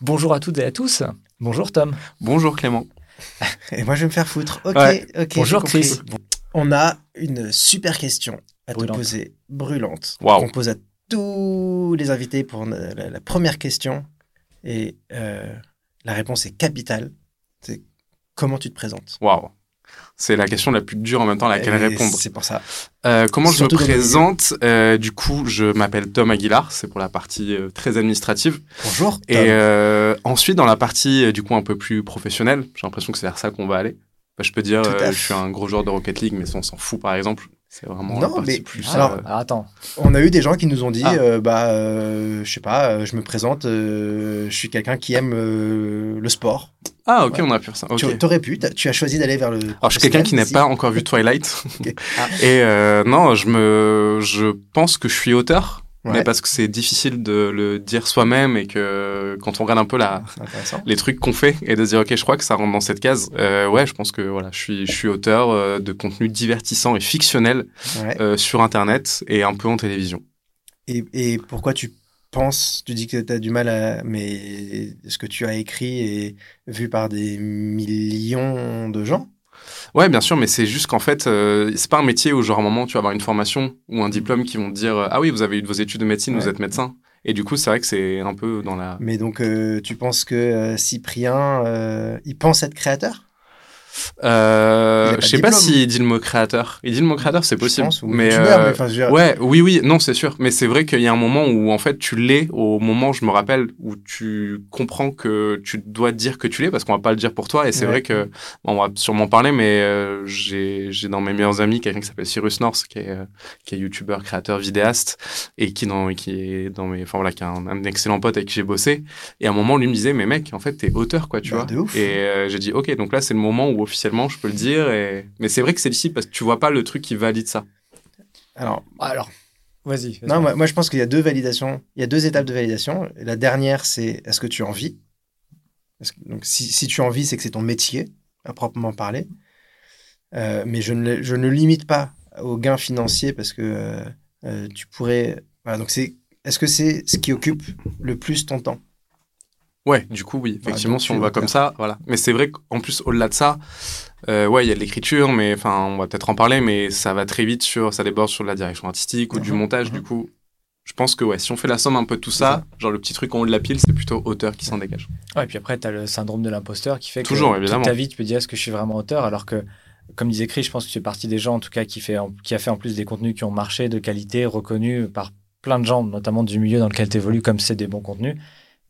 Bonjour à toutes et à tous. Bonjour Tom. Bonjour Clément. Et moi, je vais me faire foutre. Ok, Ouais. ok. Bonjour. Chris. On a une super question à Brûlante. te poser, brûlante. Waouh. On pose à tous les invités pour la, la- la première question. Et euh, la réponse est capitale. C'est comment tu te présentes? Waouh. C'est la question la plus dure en même temps à laquelle Et répondre. C'est pour ça. Euh, comment je me présente Euh, Du coup, je m'appelle Tom Aguilar. C'est pour la partie euh, très administrative. Bonjour. Tom. Et euh, ensuite, dans la partie euh, du coup un peu plus professionnelle, j'ai l'impression que c'est vers ça qu'on va aller. Bah, je peux dire, euh, je suis un gros joueur de Rocket League, mais on s'en fout par exemple. C'est vraiment Non, la partie mais- plus. Alors, euh, Alors attends. On a eu des gens qui nous ont dit, Ah. euh, bah, euh, je sais pas, euh, je me présente, euh, je suis quelqu'un qui aime euh, le sport. Ah, ok, ouais. on a pu faire ça. Tu aurais pu, t'as- tu as choisi d'aller vers le. Alors, je suis quelqu'un qui n'a pas encore vu Twilight. Ah. Et euh, non, je me, je pense que je suis auteur, Ouais. mais parce que c'est difficile de le dire soi-même et que quand on regarde un peu la, les trucs qu'on fait et de se dire ok, je crois que ça rentre dans cette case. Euh, ouais, je pense que voilà, je suis, je suis auteur euh, de contenu divertissant et fictionnel Ouais. euh, sur Internet et un peu en télévision. Et, et pourquoi tu penses, tu dis que tu as du mal à. Mais ce que tu as écrit est vu par des millions de gens Ouais, bien sûr, mais c'est juste qu'en fait, euh, c'est pas un métier où genre à un moment tu vas avoir une formation ou un diplôme qui vont te dire ah oui, vous avez eu vos études de médecine, vous êtes médecin. Et du coup, c'est vrai que c'est un peu dans la Mais donc, euh, tu penses que euh, Cyprien, il pense être créateur? Euh, je sais pas s'il dit le mot créateur. Il dit le mot créateur, c'est possible. pense, ou mais euh, mais dire- ouais, oui, oui, non, c'est sûr. Mais c'est vrai qu'il y a un moment où en fait tu l'es. Au moment, je me rappelle, où tu comprends que tu dois dire que tu l'es parce qu'on va pas le dire pour toi. Et c'est Ouais. vrai que bon, on va sûrement parler, mais euh, j'ai dans mes meilleurs amis quelqu'un qui s'appelle Cyrus North, qui est euh, qui est youtubeur, créateur, vidéaste et qui dans qui est dans mes, enfin voilà, qui est un, un excellent pote avec qui j'ai bossé. Et à un moment, lui me disait, mais mec, en fait, t'es auteur, quoi, tu Bah, vois. Et euh, j'ai dit, ok, donc là, c'est le moment où officiellement je peux le dire. Et... Mais c'est vrai que c'est difficile parce que tu vois pas le truc qui valide ça. Alors, Alors, vas-y. non, moi, moi, je pense qu'il y a deux validations. Il y a deux étapes de validation. La dernière, c'est est-ce que tu en vis? Que- Donc, si, si tu en vis, c'est que c'est ton métier, à proprement parler. Euh, mais je ne, le- je ne limite pas aux gains financiers parce que euh, euh, tu pourrais. Voilà, donc, c'est. Est-ce que c'est ce qui occupe le plus ton temps? Ouais, du coup, oui, effectivement, donc si on es va comme ça, voilà. Mais c'est vrai qu'en plus, au-delà de ça, euh, ouais, il y a de l'écriture, mais enfin, on va peut-être en parler, mais ça va très vite sur, ça déborde sur de la direction artistique ou du Mhm, montage, mhm. du coup. Je pense que ouais, si on fait la somme un peu de tout ça, genre le petit truc en haut de la pile, c'est plutôt auteur qui s'en dégage. Ouais, et puis après, tu as le syndrome de l'imposteur qui fait que Toujours, toute évidemment. ta vie, tu peux dire est-ce que je suis vraiment auteur? Alors que, comme disait Chris, je pense que tu fais partie des gens, en tout cas, qui, fait, qui a fait en plus des contenus qui ont marché, de qualité, reconnus par plein de gens, notamment du milieu dans lequel tu évolues, comme c'est des bons contenus.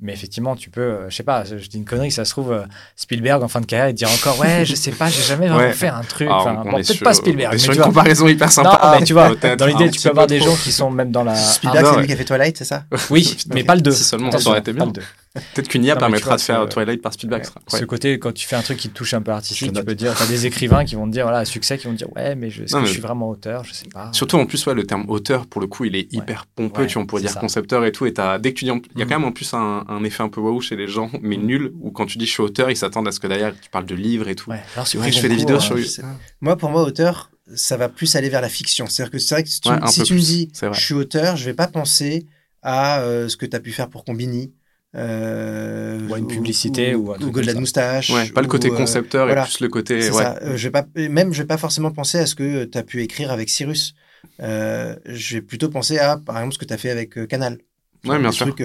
Mais effectivement, tu peux, euh, je sais pas, je dis une connerie, ça se trouve, euh, Spielberg en fin de carrière, il te dire encore, ouais, je sais pas, j'ai jamais vraiment Ouais. fait un truc. Enfin, bon, est peut-être pas Spielberg, mais sur tu une vois. comparaison hyper sympa. Non, mais tu vois, dans l'idée, tu peux avoir des trop. gens qui sont même dans la. Spielberg, Ah, c'est ouais. lui qui a fait Twilight, c'est ça Oui, mais pas le 2. Si seulement, ça aurait été bien. Peut-être qu'une IA Non, permettra vois, de faire c'est- Twilight par Spielberg. Ouais. Ce côté, quand tu fais un truc qui te touche un peu artistique, tu peux dire, t'as des écrivains qui vont te dire, voilà, succès, qui vont te dire, ouais, mais je, est-ce Non, que mais- je suis vraiment auteur? Je sais pas. Surtout en plus, ouais, le terme auteur, pour le coup, il est hyper pompeux. Ouais, tu vois, on pourrait dire ça. concepteur et tout. Et t'as- dès que tu dis, en- il y a Mhm. quand même en plus un, un effet un peu waouh chez les gens, mais nul, où quand tu dis je suis auteur, ils s'attendent à ce que derrière tu parles de livres et tout. Ouais. Alors, C'est vrai que je fais des vidéos sur YouTube. sais. Moi, pour moi, auteur, ça va plus aller vers la fiction. C'est-à-dire que c'est vrai que si tu, si me dis je suis auteur, je vais pas penser à euh, ce que tu as pu faire pour Combini. Euh, Ou à une publicité, ou un truc ou de la moustache. Ouais, pas le côté ou, euh, concepteur voilà. et plus le côté. Ouais. ça. Euh, je vais pas, même, je vais pas forcément penser à ce que tu as pu écrire avec Cyrus. Euh, je vais plutôt penser à, par exemple, ce que tu as fait avec euh, Canal. Ouais, bien sûr. trucs,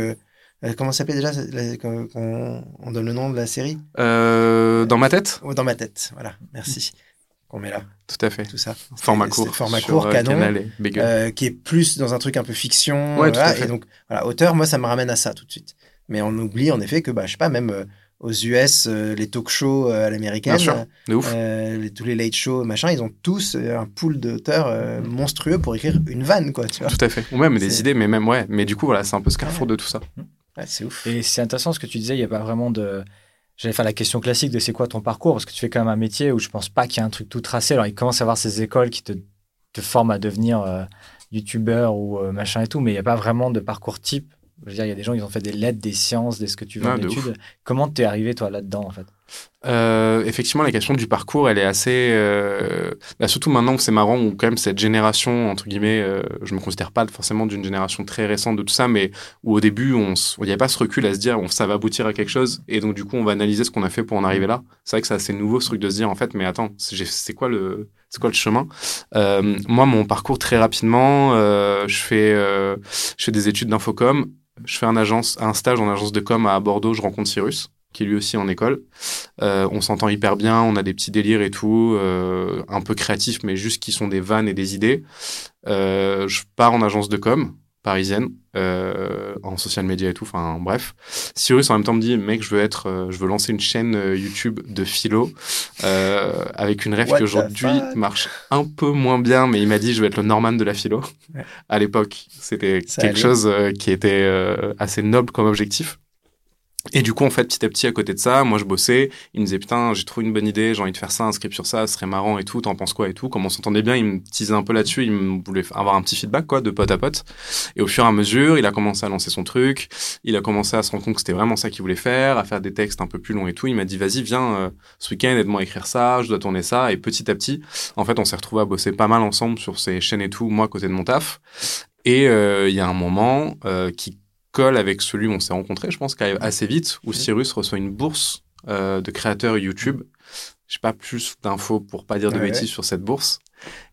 comment ça s'appelle déjà la- On donne le nom de la série? Euh, dans ma tête, Dans ma tête. Voilà, merci. Qu'on met là, tout à fait. tout ça. Format court. c'est Format court, canon. Canal et euh, qui est plus dans un truc un peu fiction. Ouais, tout à fait. Et donc, voilà, auteur, moi, ça me ramène à ça tout de suite. Mais on oublie en effet que, bah, je sais pas, même euh, aux US, euh, les talk shows euh, à l'américaine, euh, les- tous les late shows, machin, ils ont tous un pool d'auteurs euh, monstrueux pour écrire une vanne, quoi, tu vois. Tout à fait. Ou même des idées, mais même, ouais. Mais du coup, voilà, c'est un peu ce carrefour de tout ça. Ouais, c'est ouf. Et c'est intéressant ce que tu disais, il n'y a pas vraiment de. J'allais faire la question classique de c'est quoi ton parcours, parce que tu fais quand même un métier où je pense pas qu'il y a un truc tout tracé. Alors, il commence à avoir ces écoles qui te, te forment à devenir euh, youtubeur ou euh, machin et tout, mais il n'y a pas vraiment de parcours type Je veux dire, il y a des gens qui ont fait des lettres, des sciences, des ce que tu veux Ah, en de études. Comment t'es arrivé, toi, là-dedans, en fait? Euh, effectivement, la question du parcours, elle est assez. euh, bah, surtout maintenant que c'est marrant, où quand même cette génération, entre guillemets, euh, je me considère pas forcément d'une génération très récente de tout ça, mais où au début, on il n'y avait pas ce recul à se dire, on, ça va aboutir à quelque chose, et donc du coup, on va analyser ce qu'on a fait pour en arriver là. C'est vrai que c'est assez nouveau ce truc de se dire, en fait, mais attends, c'est quoi le. C'est quoi le chemin Euh, Moi, mon parcours, très rapidement, euh, je, fais, euh, je fais des études d'infocom. Je fais un, un stage en agence de com à Bordeaux. Je rencontre Cyrus, qui est lui aussi en école. On s'entend hyper bien, on a des petits délires et tout, un peu créatifs, mais juste qui sont des vannes et des idées. Je pars en agence de com parisienne, euh, en social media et tout, enfin bref. Cyrus en même temps me dit, mec, je veux être, euh, je veux lancer une chaîne euh, YouTube de philo, avec une rêve What qui aujourd'hui marche un peu moins bien, mais il m'a dit, je veux être le Norman de la philo. Ouais. À l'époque, c'était quelque allait. chose qui était assez noble comme objectif. Et du coup, en fait, petit à petit, à côté de ça, moi, je bossais. Il me disait, putain, j'ai trouvé une bonne idée, j'ai envie de faire ça, un script sur ça, ce serait marrant et tout, t'en penses quoi et tout. Comme on s'entendait bien, il me teasait un peu là-dessus, il voulait avoir un petit feedback, quoi, de pote à pote. Et au fur et à mesure, il a commencé à lancer son truc, il a commencé à se rendre compte que c'était vraiment ça qu'il voulait faire, à faire des textes un peu plus longs et tout. Il m'a dit, vas-y, viens, euh, ce week-end, aide-moi à écrire ça, je dois tourner ça. Et petit à petit, en fait, on s'est retrouvés à bosser pas mal ensemble sur ces chaînes et tout, moi, côté de mon taf. Et euh, il y a un moment euh, qui colle avec celui où on s'est rencontrés, je pense, qui arrive assez vite, où Cyrus reçoit une bourse euh, de créateur YouTube. J'ai pas plus d'infos pour pas dire de Ouais, bêtises sur cette bourse.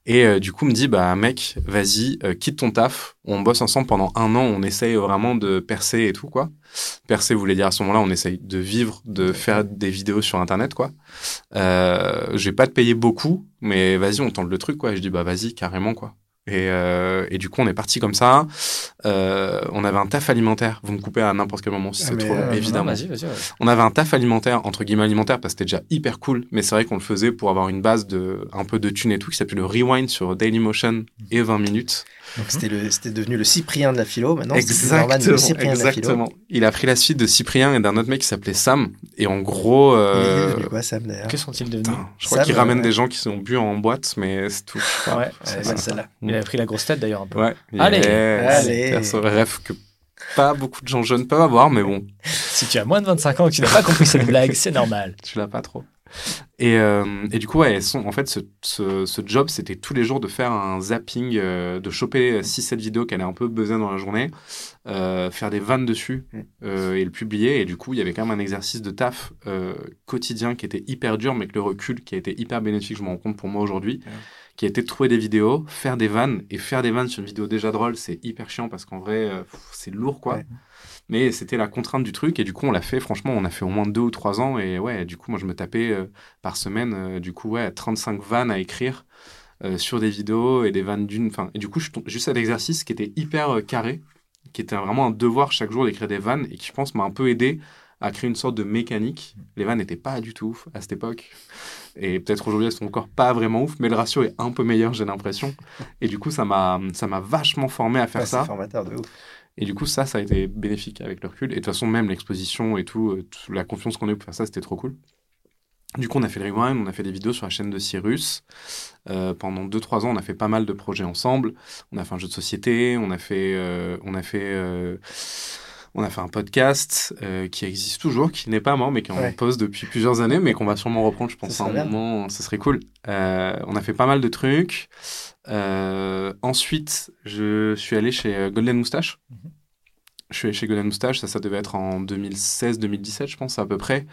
Et euh, du coup, me dit, bah mec, vas-y, euh, quitte ton taf. On bosse ensemble pendant un an. On essaye vraiment de percer et tout, quoi. Percer voulait dire à ce moment-là, on essaye de vivre, de faire des vidéos sur Internet, quoi. Euh, je vais pas te payer beaucoup, mais vas-y, on tente le truc, quoi. Et je dis, bah vas-y, carrément, quoi. Et, euh, et du coup, on est parti comme ça. Euh, on avait un taf alimentaire. Vous me coupez à n'importe quel moment si Ah, c'est mais, trop long, euh, évidemment. Non, Vas-y, vas-y. ouais. On avait un taf alimentaire, entre guillemets alimentaire, parce que c'était déjà hyper cool, mais c'est vrai qu'on le faisait pour avoir une base de un peu de thunes et tout, qui s'appelait le Rewind sur Dailymotion et 20 minutes. Donc c'était le- c'était devenu le Cyprien de la philo. Maintenant, c'est Norman, le Cyprien de la philo. exactement. Il a pris la suite de Cyprien et d'un autre mec qui s'appelait Sam. Et en gros, Il est euh, devenu quoi, Sam, d'ailleurs Que sont-ils devenus putain, je crois qu'il ramène euh, des gens qui sont bu en boîte, mais c'est tout. Ouais, bonne ouais. celle-là. Il avait pris la grosse tête d'ailleurs un peu. Ouais. Allez, Yes. allez. C'est un rêve que pas beaucoup de gens jeunes peuvent avoir, mais bon. Si tu as moins de 25 ans et que tu n'as pas compris cette blague, c'est normal. tu l'as pas trop. Et, euh, et du coup, ouais, son- en fait, ce, ce, ce job, c'était tous les jours de faire un zapping, euh, de choper 6-7 vidéos qui allaient un peu buzzer dans la journée, euh, faire des vannes dessus Mm. et le publier. Et du coup, il y avait quand même un exercice de taf quotidien qui était hyper dur, mais que le recul qui a été hyper bénéfique, je me rends compte pour moi aujourd'hui, Ouais. qui a été de trouver des vidéos, faire des vannes. Et faire des vannes sur une vidéo déjà drôle, c'est hyper chiant parce qu'en vrai, c'est lourd, quoi. Ouais. Mais c'était la contrainte du truc et du coup on l'a fait. Franchement on a fait au moins deux ou trois ans et ouais du coup moi je me tapais euh, par semaine euh, du coup ouais 35 vannes à écrire euh, sur des vidéos et des vannes d'une enfin et du coup je juste à l'exercice qui était hyper carré qui était vraiment un devoir chaque jour d'écrire des vannes et qui je pense m'a un peu aidé à créer une sorte de mécanique. Les vannes n'étaient pas du tout ouf à cette époque et peut-être aujourd'hui elles sont encore pas vraiment ouf mais le ratio est un peu meilleur j'ai l'impression. Et du coup ça m'a ça m'a vachement formé à faire Ouais, ça. C'est formateur de ouf. Et du coup, ça, ça a été bénéfique avec le recul. Et de toute façon, même l'exposition et tout, euh, la confiance qu'on a eu pour faire ça, c'était trop cool. Du coup, on a fait le rewind, on a fait des vidéos sur la chaîne de Cyrus. Euh, pendant 2-3 ans, on a fait pas mal de projets ensemble. On a fait un jeu de société, on a fait, euh, on a fait, euh, on a fait un podcast euh, qui existe toujours, qui n'est pas mort, mais qui est en Ouais. pause depuis plusieurs années, mais qu'on va sûrement reprendre, je pense, à un bien. moment. Ce serait cool. Euh, on a fait pas mal de trucs. Euh, ensuite, je suis allé chez euh, Golden Moustache. Mhm. Je suis allé chez Golden Moustache, ça, ça devait être en 2016-2017, je pense, à peu près,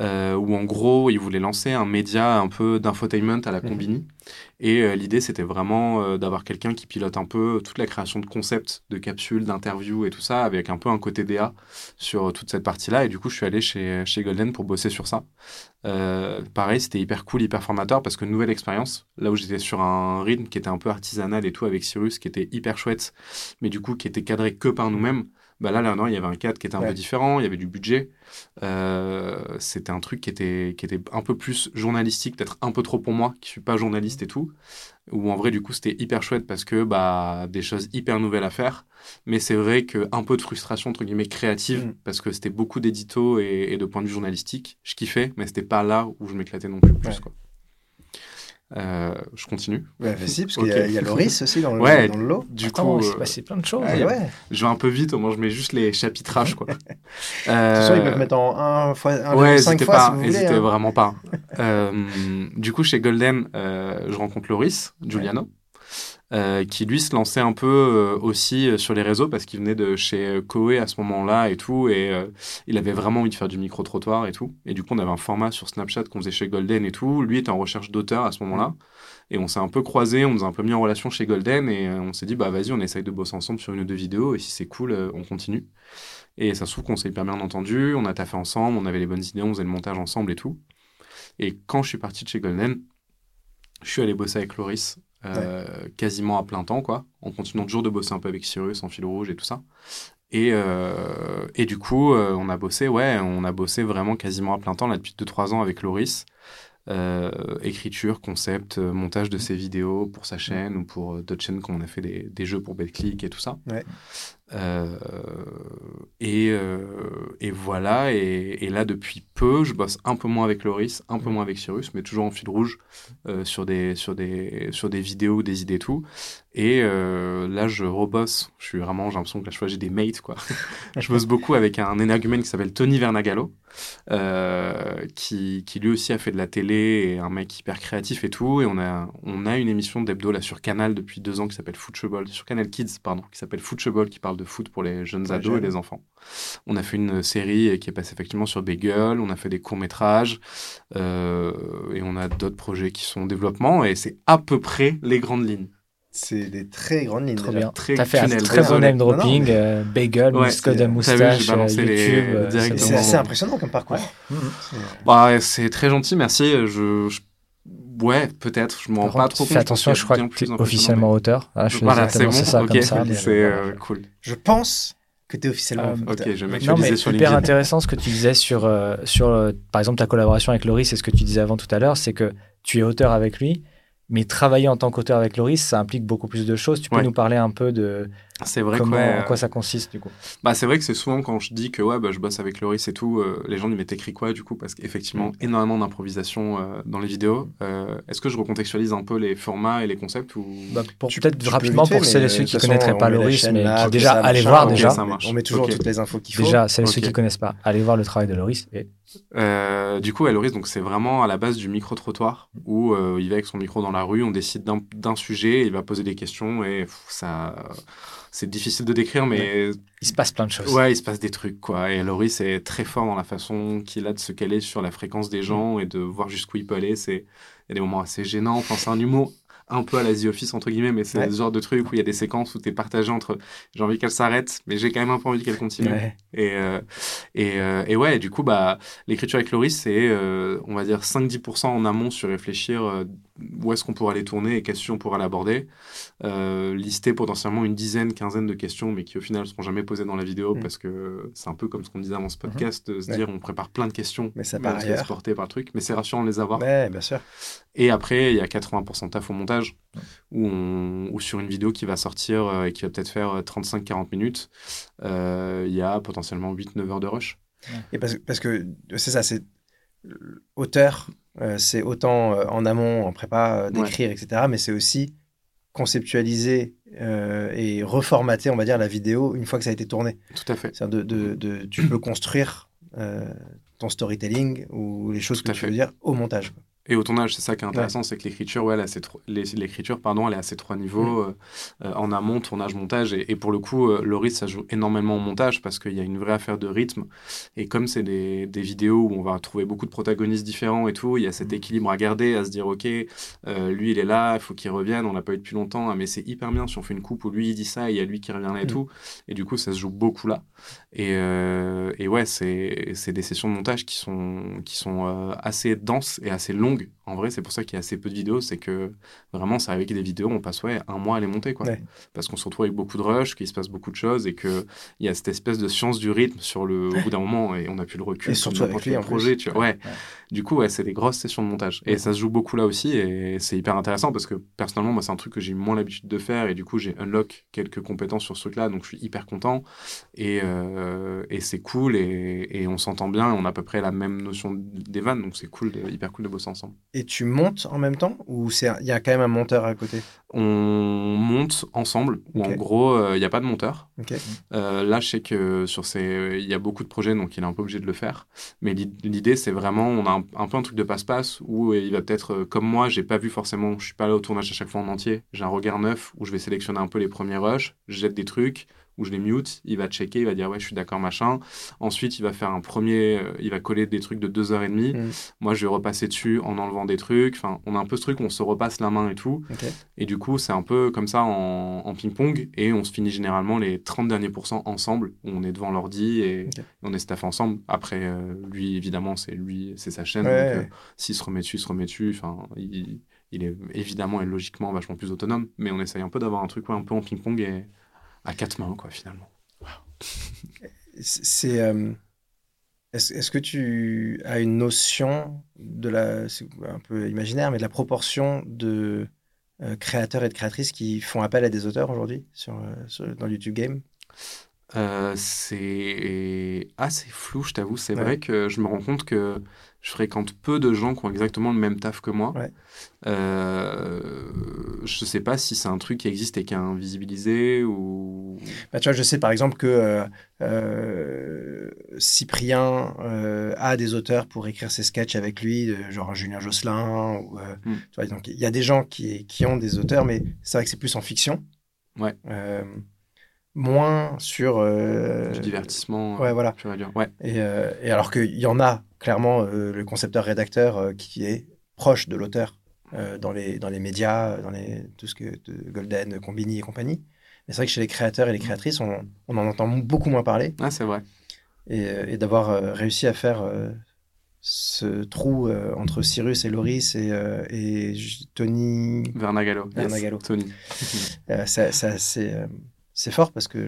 euh, où en gros, ils voulaient lancer un média un peu d'infotainment à la. Combini. Et euh, l'idée, c'était vraiment euh, d'avoir quelqu'un qui pilote un peu toute la création de concepts, de capsules, d'interviews et tout ça, avec un peu un côté DA sur toute cette partie-là. Et du coup, je suis allé chez, chez Golden pour bosser sur ça. Pareil, c'était hyper cool, hyper formateur parce que nouvelle expérience. Là où j'étais sur un rythme qui était un peu artisanal et tout avec Cyrus, qui était hyper chouette, mais du coup qui était cadré que par nous-mêmes. Bah là, là, non, il y avait un cadre qui était un Ouais. peu différent, il y avait du budget. Euh, c'était un truc qui était, qui était un peu plus journalistique, peut-être un peu trop pour moi, qui suis pas journaliste et tout. Où en vrai, du coup, c'était hyper chouette parce que bah, des choses hyper nouvelles à faire. Mais c'est vrai qu'un peu de frustration, entre guillemets, créative, Mm. parce que c'était beaucoup d'édito et, et de point de vue journalistique. Je kiffais, mais c'était pas là où je m'éclatais non plus. plus Ouais. quoi. Euh, je continue. Ouais, bah, si, parce qu'il y, a- il y a Loris aussi dans le, Ouais. dans le lot. Du Attends, coup, il s'est euh, passé plein de choses. Ouais, ouais. je vais un peu vite, au moins je mets juste les chapitrages. Quoi. De toute façon, ils Euh, peuvent mettre en 1 fois 1,5 Ouais, fois n'hésitez si pas, vous voulez. hein. vraiment pas. Euh, du coup, chez Golden, euh, je rencontre Loris Giuliano, euh, qui lui se lançait un peu euh, aussi euh, sur les réseaux parce qu'il venait de chez Koei à ce moment-là et tout, et il avait vraiment envie de faire du micro-trottoir et tout. Et du coup, on avait un format sur Snapchat qu'on faisait chez Golden et tout. Lui était en recherche d'auteur à ce moment-là. Et on s'est un peu croisés, on nous a un peu mis en relation chez Golden et on s'est dit, bah vas-y, on essaye de bosser ensemble sur une ou deux vidéos et si c'est cool, on continue. Et ça se trouve qu'on s'est hyper bien entendu, on a taffé ensemble, on avait les bonnes idées, on faisait le montage ensemble et tout. Et quand je suis parti de chez Golden, je suis allé bosser avec Loris euh, quasiment à plein temps, quoi, en continuant toujours de bosser un peu avec Cyrus en fil rouge et tout ça. Et, euh, et du coup, euh, on a bossé, ouais, on a bossé vraiment quasiment à plein temps, là, depuis 2-3 ans avec Loris. Euh, écriture, concept, euh, montage de ses vidéos pour sa chaîne ou pour euh, d'autres chaînes quand on a fait des, des jeux pour BetClick et tout ça. Ouais. Euh, et, euh, et voilà, et, et là depuis peu, je bosse un peu moins avec Loris, un peu moins avec Cyrus, mais toujours en fil rouge sur, des, sur, des, sur des vidéos, des idées et tout. Et là, je rebosse, je suis vraiment, j'ai l'impression que là, je j'ai des mates, quoi. je bosse beaucoup avec un énergumène qui s'appelle Tony Vernagallo, euh, qui, qui lui aussi a fait de la télé et un mec hyper créatif et tout. Et on a, on a une émission d'hebdo là sur Canal depuis deux ans qui s'appelle Football, sur Canal Kids, pardon, qui s'appelle Football, qui parle de foot pour les jeunes ados et les enfants. On a fait une série qui est passée effectivement sur Bagel, on a fait des courts-métrages, euh, et on a d'autres projets qui sont en développement, et c'est à peu près les grandes lignes. C'est des très grandes lignes. Trop déjà. bien. Très T'as fait un très bon name dropping, Non, non, mais- euh, bagel, Ouais, c'est- vu, j'ai moustache, balancé euh, les- YouTube. euh. C'est c'est assez impressionnant comme parcours. Mhm. C'est- Bah, c'est très gentil, merci. Je, je- Ouais, peut-être, je m'en rends pas trop fais compte, attention, pense je crois que tu es officiellement auteur. Ah, je Voilà, désolé de c'est bon, ça comme ça. mais, c'est cool. Je pense que tu es officiellement. Euh, auteur. Ok, je vais Non, mais sur hyper intéressant ce que tu disais sur, euh, sur euh, par exemple, ta collaboration avec Loris et ce que tu disais avant tout à l'heure, c'est que tu es auteur avec lui, mais travailler en tant qu'auteur avec Loris, ça implique beaucoup plus de choses. Tu peux Ouais. nous parler un peu de C'est vrai comment, que, ouais, en quoi ça consiste du coup Bah, c'est vrai que c'est souvent quand je dis que ouais, bah, je bosse avec Loris et tout, euh, les gens disent mais t'écris quoi du coup? Parce qu'effectivement, énormément d'improvisation euh, dans les vidéos. Euh, Est-ce que je recontextualise un peu les formats et les concepts ou... Bah, pour Tu- peut-être rapidement fait, pour celles et ceux qui ne connaîtraient pas Loris, mais là, qui tout déjà ça, allez machin, voir déjà. On met toujours toutes les infos qu'il faut. Déjà, celles et ceux qui connaissent pas, allez voir le travail de Loris. Et Euh, du coup, ouais, Loris, donc c'est vraiment à la base du micro-trottoir où euh, il va avec son micro dans la rue, on décide d'un- d'un sujet, il va poser des questions et pff, ça, c'est difficile de décrire, mais il se passe plein de choses. ouais, il se passe des trucs quoi. Et Loris est très fort dans la façon qu'il a de se caler sur la fréquence des gens et de voir jusqu'où il peut aller. C'est il y a des moments assez gênants. Enfin, c'est un humour un peu à la The Office entre guillemets, mais c'est Ouais. ce genre de truc où il y a des séquences où tu es partagé entre j'ai envie qu'elle s'arrête, mais j'ai quand même un peu envie qu'elle continue. Ouais. Et, euh, et, euh, et ouais, du coup, bah, l'écriture avec Loris, c'est, euh, on va dire, 5-10% en amont sur réfléchir où est-ce qu'on pourrait aller tourner et quelles questions on pourrait l'aborder. Euh, lister potentiellement une dizaine, quinzaine de questions, mais qui au final ne seront jamais posées dans la vidéo Mm. parce que c'est un peu comme ce qu'on disait avant ce podcast, de se Ouais. dire on prépare plein de questions, Mais ça part se porter par le truc, mais c'est rassurant de les avoir. Ouais, bien sûr. Et après, il y a 80% de taf au montage, où sur une vidéo qui va sortir euh, et qui va peut-être faire euh, 35-40 minutes, euh, il y a potentiellement 8-9 heures de rush. Et parce, parce que c'est ça, c'est euh, auteur, euh, c'est autant euh, en amont, en prépa, euh, d'écrire, etc. Mais c'est aussi conceptualiser et reformater, on va dire, la vidéo une fois que ça a été tourné. Tout à fait. De, de, de- tu peux construire ton storytelling ou les choses Tout que tu fait. veux dire au montage. quoi. Et au tournage, c'est ça qui est intéressant, c'est que l'écriture, ouais, l'écriture, pardon, elle est à ces trois niveaux, euh, euh, en amont, tournage, montage. Et, et pour le coup, euh, Loris, ça joue énormément au montage parce qu'il y a une vraie affaire de rythme. Et comme c'est des, des vidéos où on va trouver beaucoup de protagonistes différents et tout, il y a cet équilibre à garder, à se dire, ok, euh, lui, il est là, il faut qu'il revienne, on l'a pas eu depuis longtemps, ah, mais c'est hyper bien si on fait une coupe où lui, il dit ça et il y a lui qui revient là et Mm. tout. Et du coup, ça se joue beaucoup là. Et, euh, et ouais, c'est des sessions de montage qui sont, qui sont euh, assez denses et assez longues. En vrai, c'est pour ça qu'il y a assez peu de vidéos. C'est que vraiment, arrive avec des vidéos, on passe ouais, un mois à les monter. Quoi. Ouais. Parce qu'on se retrouve avec beaucoup de rush, qu'il se passe beaucoup de choses et qu'il y a cette espèce de science du rythme sur le, au bout d'un moment. Et on a plus le recul. Et surtout avec plus. projet. Tu vois. Ouais. Ouais. Du coup, ouais, c'est des grosses sessions de montage. Et ça se joue beaucoup là aussi. Et c'est hyper intéressant parce que personnellement, moi, c'est un truc que j'ai moins l'habitude de faire. Et du coup, j'ai unlock quelques compétences sur ce truc-là. Donc, je suis hyper content. Et, euh, et c'est cool. Et, et on s'entend bien. Et on a à peu près la même notion des vannes. Donc, c'est cool, de- hyper cool de bosser ensemble. Et tu montes en même temps ou il y a quand même un monteur à côté? On monte ensemble, ou en gros, euh, il n'y a pas de monteur. Euh, là, je sais que sur ces, il y a beaucoup de projets, donc il est un peu obligé de le faire. Mais l'idée, c'est vraiment, on a un, peu un truc de passe-passe où il va peut-être, euh, comme moi, j'ai pas vu forcément, je suis pas là au tournage à chaque fois en entier. J'ai un regard neuf où je vais sélectionner un peu les premiers rushs, je jette des trucs, où je les mute, il va checker, il va dire ouais je suis d'accord machin. Ensuite il va faire un premier, euh, il va coller des trucs de deux heures et demie. Mm. Moi je vais repasser dessus en enlevant des trucs. Enfin on a un peu ce truc où on se repasse la main et tout. Et du coup c'est un peu comme ça en, ping-pong et on se finit généralement les 30 derniers pourcents ensemble. on est devant l'ordi et, on est staff ensemble. Après euh, lui évidemment c'est lui, c'est sa chaîne. donc euh, s'il se remet dessus, il se remet dessus. Enfin il, il, est évidemment et logiquement vachement plus autonome. Mais on essaye un peu d'avoir un truc un peu en ping-pong et à quatre mains, quoi, finalement. C'est. Euh, est-ce que tu as une notion de la. C'est un peu imaginaire, mais de la proportion de euh, créateurs et de créatrices qui font appel à des auteurs aujourd'hui sur, euh, sur, dans YouTube Game? C'est assez flou, je t'avoue. C'est vrai que je me rends compte que je fréquente peu de gens qui ont exactement le même taf que moi. Ouais. Euh, je sais pas si c'est un truc qui existe et qui est invisibilisé ou. Bah, tu vois, je sais par exemple que euh, euh, Cyprien a des auteurs pour écrire ses sketchs avec lui, genre Julien Josselin. Ou, hmm. tu vois, donc il y a des gens qui, qui ont des auteurs, mais c'est vrai que c'est plus en fiction. Ouais moins sur du divertissement ouais voilà ouais. Et, et, alors qu'il y en a clairement euh, le concepteur-rédacteur euh, qui est proche de l'auteur euh, dans, les, dans les médias, dans les, tout ce que de Golden, Combini et compagnie. Mais c'est vrai que chez les créateurs et les créatrices, on, on en entend beaucoup moins parler. Ah, c'est vrai. Et, et d'avoir réussi à faire ce trou entre Cyrus et Loris et, et Tony Vernagallo. Vernagallo. Tony. ça, ça c'est c'est fort parce que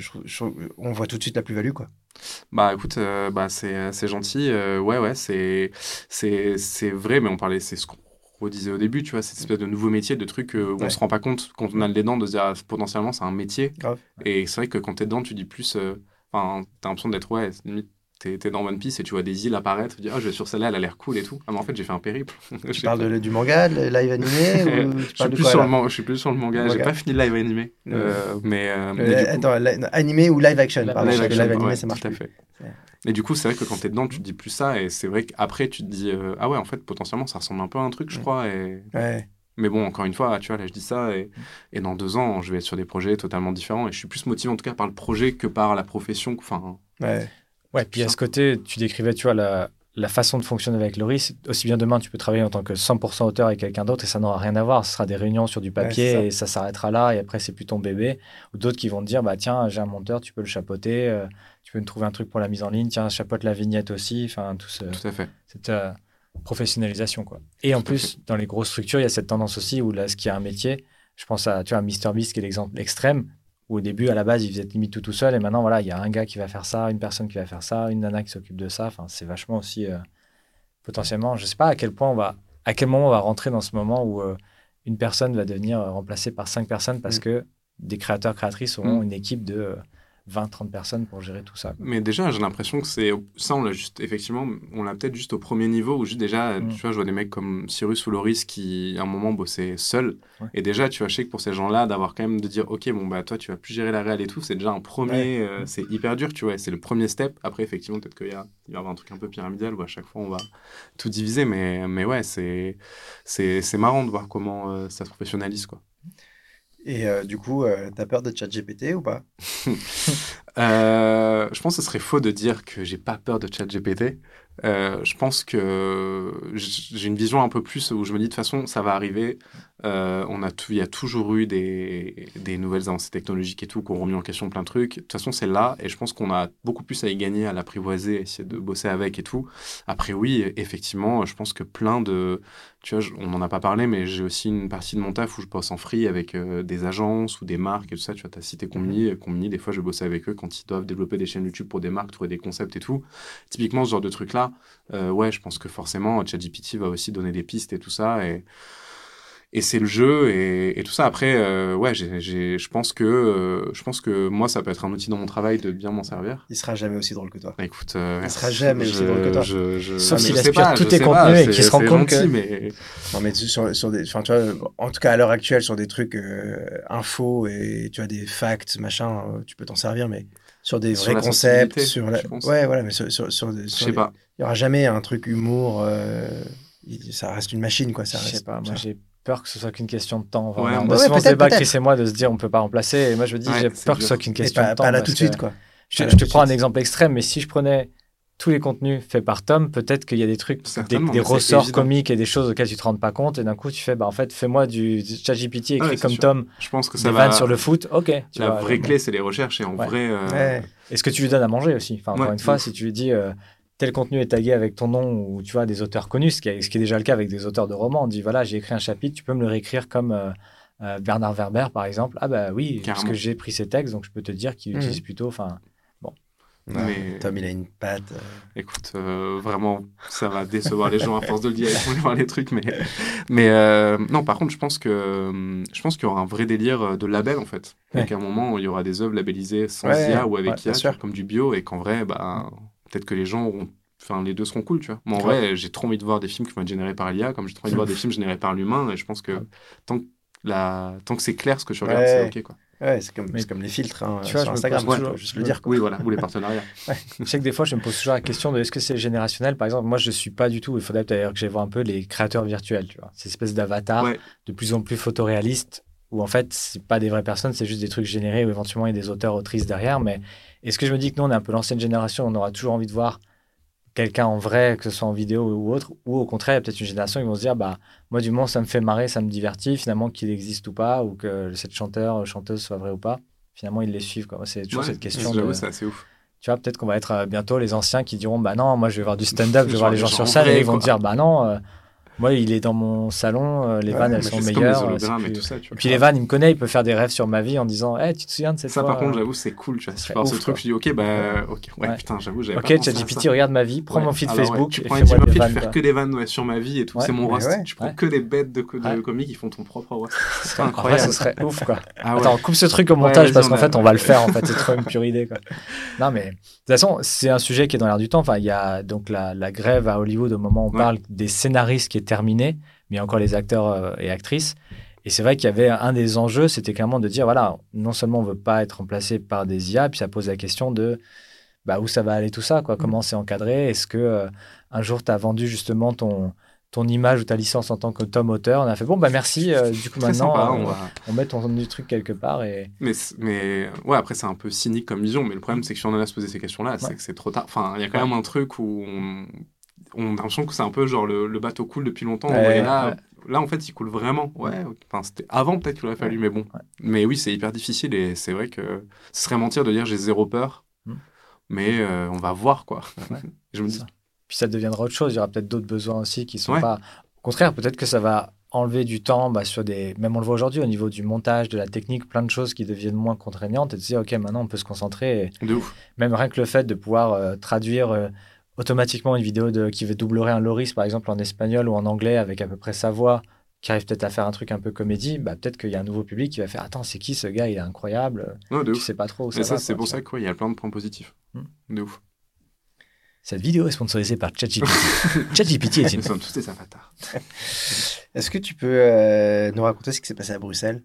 on voit tout de suite la plus-value, quoi. Bah écoute, euh, bah, c'est, gentil. Euh, ouais, ouais, c'est, c'est, vrai, mais on parlait, c'est ce qu'on redisait au début, tu vois, cette espèce de nouveau métier, de trucs euh, où on se rend pas compte quand on a le dedans de se dire ah, potentiellement c'est un métier. Et c'est vrai que quand tu es dedans, tu dis plus. Enfin, t'as l'impression d'être, ouais, limite t'es es dans One Piece et tu vois des îles apparaître, tu dis, ah, je vais sur celle-là, elle a l'air cool et tout. Ah, mais en fait, j'ai fait un périple. Tu parles du manga, le live animé ou tu je, suis plus sur le je suis plus sur le manga, j'ai pas fini le live animé. Euh, mais, euh, attends, animé ou live action, pardon, live, action, live animé, ça marche. Tout à fait. Et du coup, c'est vrai que quand t'es dedans, tu te dis plus ça, et c'est vrai qu'après, tu te dis, euh, ah ouais, en fait, potentiellement, ça ressemble un peu à un truc, je crois. Et... Ouais. Mais bon, encore une fois, tu vois, là, je dis ça, et, et, dans deux ans, je vais être sur des projets totalement différents, et je suis plus motivé, en tout cas, par le projet que par la profession. Enfin, ouais. Ouais, puis à ce côté, tu décrivais, tu vois, la, la façon de fonctionner avec Loris. Aussi bien demain, tu peux travailler en tant que 100% auteur avec quelqu'un d'autre et ça n'aura rien à voir. Ce sera des réunions sur du papier et ça s'arrêtera là et après, c'est plus ton bébé. Ou d'autres qui vont te dire, bah tiens, j'ai un monteur, tu peux le chapeauter, euh, tu peux me trouver un truc pour la mise en ligne, tiens, chapeaute la vignette aussi. Enfin, tout, ce, tout à fait. cette euh, professionnalisation, quoi. Et en plus, dans les grosses structures, il y a cette tendance aussi où là, ce qui est un métier, je pense à, tu vois, MrBeast qui est l'exemple extrême où au début, à la base, il faisait limite tout tout seul, et maintenant, voilà, il y a un gars qui va faire ça, une personne qui va faire ça, une nana qui s'occupe de ça. Enfin, c'est vachement aussi euh, potentiellement. Je sais pas à quel point on va, à quel moment on va rentrer dans ce moment où euh, une personne va devenir euh, remplacée par cinq personnes parce mm. que des créateurs créatrices auront mm. une équipe de 20-30 personnes pour gérer tout ça. Mais déjà, j'ai l'impression que c'est ça, on l'a juste effectivement, on l'a peut-être juste au premier niveau où juste déjà, mm. tu vois, je vois des mecs comme Cyrus ou Loris qui à un moment bossaient seuls. Et déjà, tu vois, je sais que pour ces gens-là, d'avoir quand même de dire, ok, bon bah toi, tu vas plus gérer la réal et tout, c'est déjà un premier, euh, c'est hyper dur, tu vois, c'est le premier step. Après, effectivement, peut-être qu'il y a, il va y avoir un truc un peu pyramidal où à chaque fois on va tout diviser, mais mais ouais, c'est c'est marrant de voir comment euh, ça se professionnalise quoi. Et euh, du coup, euh, tu as peur de ChatGPT ou pas? Euh, Je pense que ce serait faux de dire que j'ai pas peur de ChatGPT. Je pense que j'ai une vision un peu plus où je me dis de toute façon, ça va arriver. Euh, on a il y a toujours eu des, des, nouvelles avancées technologiques et tout qui ont remis en question plein de trucs. De toute façon, c'est là et je pense qu'on a beaucoup plus à y gagner, à l'apprivoiser, essayer de bosser avec et tout. Après, oui, effectivement, je pense que plein de. Tu vois, on n'en a pas parlé, mais j'ai aussi une partie de mon taf où je bosse en free avec euh, des agences ou des marques et tout ça. Tu vois, tu as cité Combini. Combini, des fois, je bosse avec eux quand ils doivent développer des chaînes YouTube pour des marques, trouver des concepts et tout. Typiquement, ce genre de truc-là, euh, ouais, je pense que forcément, ChatGPT va aussi donner des pistes et tout ça. Et et c'est le jeu et, et, tout ça. Après, euh, ouais, je pense que euh, je pense que moi, ça peut être un outil dans mon travail de bien m'en servir. Il sera jamais aussi drôle que toi. Bah, écoute, euh, il sera jamais aussi drôle que toi. Je, je, Sauf s'il sais aspire pas, tous je tes contenus et qu'il se rend compte gentil, que- mais Non, mais sur, sur des, enfin, tu vois, en tout cas à l'heure actuelle, sur des trucs euh, info et tu as des facts, machin, tu peux t'en servir, mais sur des Sur vrais la concepts, sur la... ouais, voilà, mais sur, sur, sur des- je sur sais des- pas. il y aura jamais un truc humour. euh, ça reste une machine, quoi. Ça Je sais pas, moi ça- j'ai peur que ce soit qu'une question de temps. Ouais, on a souvent ce débat. Chris et moi, de se dire on peut pas remplacer. Et moi je me dis, Ouais, j'ai peur que ce soit qu'une question pas, de temps. pas là tout de suite, quoi. Je, te prends un exemple extrême, mais si je prenais tous les contenus faits par Tom, peut-être qu'il y a des trucs, des, des ressorts évident. comiques et des choses auxquelles tu te rends pas compte, et d'un coup tu fais, bah en fait, fais-moi du ChatGPT écrit Ah ouais, comme sûr. Tom, Je pense que des ça vannes va. sur le foot, ok. Tu La vois, vraie euh, clé, c'est les recherches et en Ouais. vrai. euh, Ouais. Et ce que tu lui donnes à manger aussi. Enfin, encore une fois, ouf. si tu lui dis euh, tel contenu est tagué avec ton nom ou tu vois des auteurs connus, ce qui, est, ce qui est déjà le cas avec des auteurs de romans, on dit voilà, j'ai écrit un chapitre, tu peux me le réécrire comme euh, euh, Bernard Werber par exemple. Ah bah oui, parce que j'ai pris ces textes, donc je peux te dire qu'il Mhm. utilise plutôt. Enfin, Ouais, Mais- Tom, il a une patte. euh, Écoute, euh, vraiment, ça va décevoir les gens à force de le dire, ils vont voir les trucs, mais, mais euh, non, par contre, je pense que je pense qu'il y aura un vrai délire de label en fait. Ouais. Donc à un moment, où il y aura des œuvres labellisées sans Ouais, IA ou avec ouais, IA, sûr. comme du bio, et qu'en vrai, bah, peut-être que les gens auront. Enfin, les deux seront cool, tu vois. Moi, en Ouais. vrai, j'ai trop envie de voir des films qui vont être générés par l'IA, comme j'ai trop envie de voir des films générés par l'humain, et je pense que tant que, la... tant que c'est clair ce que tu regardes, Ouais. c'est ok, quoi. Ouais, c'est comme, Mais- les filtres hein, Tu vois, je sur me Instagram. tu toujours- juste le dire. quoi. Oui, voilà, ou les partenariats. je sais que des fois, je me pose toujours la question de est-ce que c'est générationnel? Par exemple, moi, je suis pas du tout. Il faudrait d'ailleurs que j'aille voir un peu les créateurs virtuels, tu vois, ces espèces d'avatars Ouais. de plus en plus photoréalistes où en fait, c'est pas des vraies personnes, c'est juste des trucs générés où éventuellement il y a des auteurs, autrices derrière. Mais est-ce que je me dis que nous, on est un peu l'ancienne génération, on aura toujours envie de voir quelqu'un en vrai, que ce soit en vidéo ou autre, ou au contraire, il y a peut-être une génération qui vont se dire, bah, moi, du moment, ça me fait marrer, ça me divertit, finalement, qu'il existe ou pas, ou que cette chanteur, chanteuse soit vraie ou pas, finalement, ils les suivent. quoi. C'est toujours Ouais, cette question de... c'est ouf. Tu vois, peut-être qu'on va être euh, bientôt les anciens qui diront Bah non, moi je vais voir du stand-up, je vais voir les gens sur scène, vrai, et ils vont dire Bah non, euh, moi il est dans mon salon, euh, les Ouais, vannes elles sont meilleures. les et plus- tout ça, tu Et vois. puis les vannes, il me connaît, il peut faire des rêves sur ma vie en disant Eh, tu te souviens de cette Ça, fois par contre, euh, j'avoue, c'est cool, tu vois. Si je ce truc, je dis, ok, bah, ok, ouais, Ouais. putain, j'avoue, j'avais Ok, ChatGPT, regarde ma vie, prends mon feed Alors, Facebook tu prends une des tu fais que des vannes sur ma vie et tout. C'est mon roast. Tu prends que des bêtes de, comiques qui font ton propre roast. C'est incroyable. ce serait ouf quoi. Ah. Attends, coupe ce truc au montage parce qu'en a- fait, on va le faire. En fait, c'est trop une pure idée. Quoi. Non, mais de toute façon, c'est un sujet qui est dans l'air du temps. Enfin, il y a donc la, grève à Hollywood au moment où on parle des scénaristes qui est terminée, mais il y a encore les acteurs euh, et actrices. Et c'est vrai qu'il y avait un des enjeux, c'était clairement de dire voilà, non seulement on veut pas être remplacé par des IA, puis ça pose la question de bah, où ça va aller tout ça, quoi? Comment c'est encadré? Est-ce que euh, un jour tu as vendu justement ton ton image ou ta licence en tant que Tom auteur, on a fait bon bah merci, euh, du coup maintenant sympa. euh, on va... on met ton du truc quelque part et mais, mais ouais, après, c'est un peu cynique comme vision. Mais le problème, c'est que si on en a à se poser ces questions-là, c'est Ouais. que c'est trop tard. Enfin, il y a quand même un truc où on, on a l'impression que c'est un peu genre le, le bateau coule depuis longtemps. Ouais, et là, ouais. là, en fait, il coule vraiment. Ouais, enfin, c'était avant peut-être qu'il aurait fallu, mais bon. Mais oui, c'est hyper difficile et c'est vrai que ce serait mentir de dire j'ai zéro peur. Hmm. Mais euh, on va voir, quoi. Je me dis, Ça. puis ça deviendra autre chose. Il y aura peut-être d'autres besoins aussi qui sont pas. Au contraire, peut-être que ça va enlever du temps bah, sur des. Même on le voit aujourd'hui au niveau du montage, de la technique, plein de choses qui deviennent moins contraignantes et de dire ok maintenant on peut se concentrer. Et de ouf. même rien que le fait de pouvoir euh, traduire euh, automatiquement une vidéo de qui veut doublerer un Loris par exemple en espagnol ou en anglais avec à peu près sa voix qui arrive peut-être à faire un truc un peu comédie, bah, peut-être qu'il y a un nouveau public qui va faire Attends, c'est qui ce gars? Il est incroyable. Ouais, de Tu ouf. sais pas trop où ça Et va. ça, c'est pour ça qu'il y a plein de points positifs. Hmm. De ouf. Cette vidéo est sponsorisée par ChatGPT. ChatGPT est une Nous sommes tous des avatars. Est-ce que tu peux euh, nous raconter ce qui s'est passé à Bruxelles?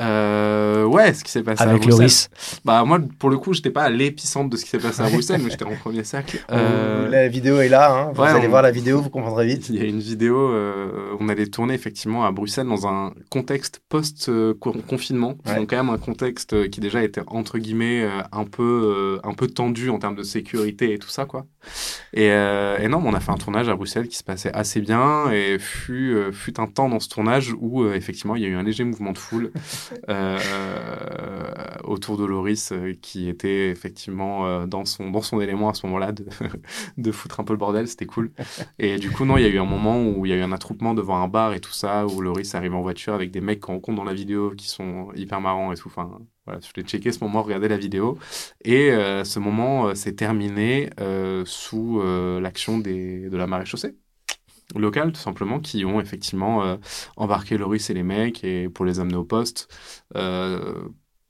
Euh, ouais, ce qui s'est passé à avec Bruxelles. Loris. Bah moi, pour le coup, j'étais pas à l'épicentre de ce qui s'est passé à Bruxelles, mais j'étais en premier cercle. Euh, La vidéo est là, hein. vous ouais, allez on- voir la vidéo, vous comprendrez vite. Il y a une vidéo, euh, on allait tourner effectivement à Bruxelles dans un contexte post-confinement, Ouais. donc quand même un contexte qui déjà était entre guillemets euh, un peu euh, un peu tendu en termes de sécurité et tout ça quoi. Et, euh, et non, mais on a fait un tournage à Bruxelles qui se passait assez bien et fut euh, fut un temps dans ce tournage où euh, effectivement il y a eu un léger mouvement de foule euh, autour de Loris euh, qui était effectivement euh, dans son dans son élément à ce moment-là de de foutre un peu le bordel, c'était cool. Et du coup, non, il y a eu un moment où il y a eu un attroupement devant un bar et tout ça, où Loris arrive en voiture avec des mecs qu'on rencontre dans la vidéo qui sont hyper marrants et tout. Enfin, voilà, je l'ai checké ce moment, regardez la vidéo. Et euh, ce moment euh, s'est terminé euh, sous euh, l'action de la marée chaussée. Locales, tout simplement, qui ont effectivement embarqué Loris et les mecs et pour les amener au poste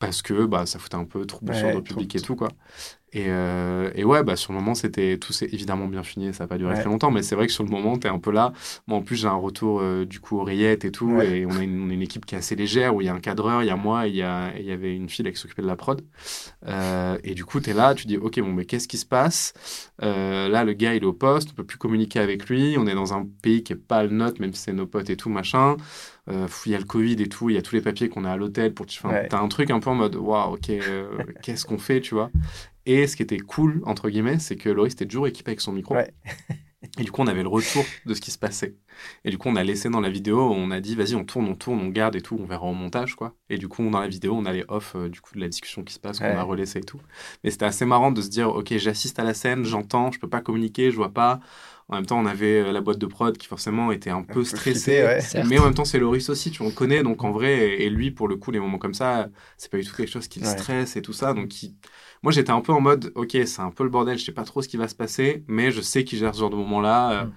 parce que bah, ça foutait un peu trouble sur le public et tout, quoi. Et, euh, et, ouais, bah, sur le moment, c'était tout s'est évidemment bien fini, ça n'a pas duré très longtemps, mais c'est vrai que sur le moment, tu es un peu là. Moi, en plus, j'ai un retour euh, du coup oreillette et tout, et on a, une, une, équipe qui est assez légère, où il y a un cadreur, il y a moi, et il y, a, y avait une fille qui s'occupait de la prod. Euh, et du coup, tu es là, tu dis, ok, bon, mais qu'est-ce qui se passe? Là, le gars, il est au poste, on peut plus communiquer avec lui, on est dans un pays qui est pas le nôtre, même si c'est nos potes et tout, machin. Euh, il y a le Covid et tout, il y a tous les papiers qu'on a à l'hôtel. pour enfin, T'as un truc un peu en mode, waouh, ok, euh, qu'est-ce qu'on fait, tu vois? Et ce qui était cool, entre guillemets, c'est que Loris était toujours équipé avec son micro. et du coup, on avait le retour de ce qui se passait. Et du coup, on a laissé dans la vidéo, on a dit, vas-y, on tourne, on tourne, on garde et tout, on verra au montage, quoi. Et du coup, dans la vidéo, on a les off, euh, du coup, de la discussion qui se passe, qu'on a relaissé et tout. Mais c'était assez marrant de se dire, ok, j'assiste à la scène, j'entends, je peux pas communiquer, je vois pas. En même temps, on avait euh, la boîte de prod qui forcément était un peu stressée. mais en même temps, c'est Loris aussi, tu le connais. Donc en vrai, et lui, pour le coup, les moments comme ça, c'est pas du tout quelque chose qui le stresse et tout ça. Donc moi, j'étais un peu en mode, ok, c'est un peu le bordel, je sais pas trop ce qui va se passer, mais je sais qu'il gère ce genre de moment-là. Euh, mm.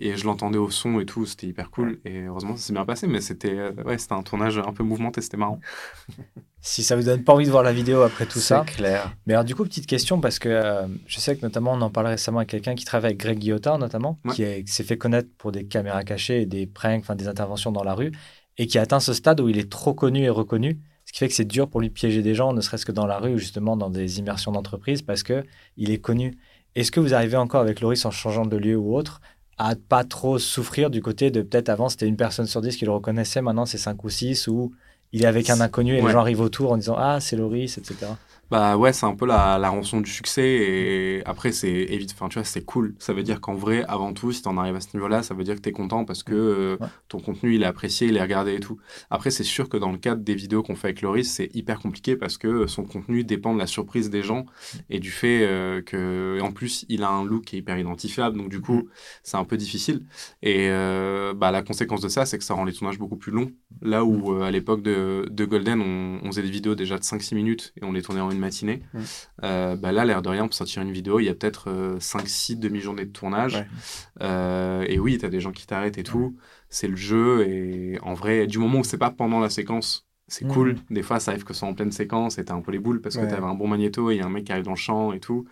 Et je l'entendais au son et tout, c'était hyper cool. Et heureusement, ça s'est bien passé, mais c'était euh, ouais, un tournage un peu mouvementé, c'était marrant. si ça vous donne pas envie de voir la vidéo après tout ça. C'est clair. Mais alors, du coup, petite question, parce que euh, je sais que notamment, on en parlait récemment avec quelqu'un qui travaille avec Greg Guillotin, notamment, qui s'est fait connaître pour des caméras cachées et des pranks, enfin des interventions dans la rue, et qui a atteint ce stade où il est trop connu et reconnu. Ce qui fait que c'est dur pour lui de piéger des gens, ne serait-ce que dans la rue ou justement dans des immersions d'entreprise, parce que il est connu. Est-ce que vous arrivez encore avec Loris en changeant de lieu ou autre à pas trop souffrir du côté de peut-être avant c'était une personne sur dix qui le reconnaissait, maintenant c'est cinq ou six, ou il est avec un inconnu et les gens arrivent autour en disant Ah, c'est Loris, etc. Bah ouais, c'est un peu la, la, rançon du succès. Et après, c'est évite, enfin, tu vois, c'est cool. Ça veut dire qu'en vrai, avant tout, si t'en arrives à ce niveau-là, ça veut dire que t'es content parce que euh, ton contenu, il est apprécié, il est regardé et tout. Après, c'est sûr que dans le cadre des vidéos qu'on fait avec Loris, c'est hyper compliqué parce que son contenu dépend de la surprise des gens et du fait euh, que, en plus, il a un look qui est hyper identifiable. Donc, du coup, mm. c'est un peu difficile. Et euh, bah, la conséquence de ça, c'est que ça rend les tournages beaucoup plus longs. Là où, mm. à l'époque de, de, Golden, on, on, faisait des vidéos déjà de 5-6 minutes et on les tournait en une matinée. Euh, bah là, l'air de rien, pour sortir une vidéo, il y a peut-être 5-6 euh, demi-journées de tournage. Euh, et oui, tu as des gens qui t'arrêtent et tout. C'est le jeu. Et en vrai, du moment où c'est pas pendant la séquence, c'est cool. Des fois, ça arrive que ce soit en pleine séquence et t'as un peu les boules parce que tu avais un bon magnéto et il y a un mec qui arrive dans le champ et tout.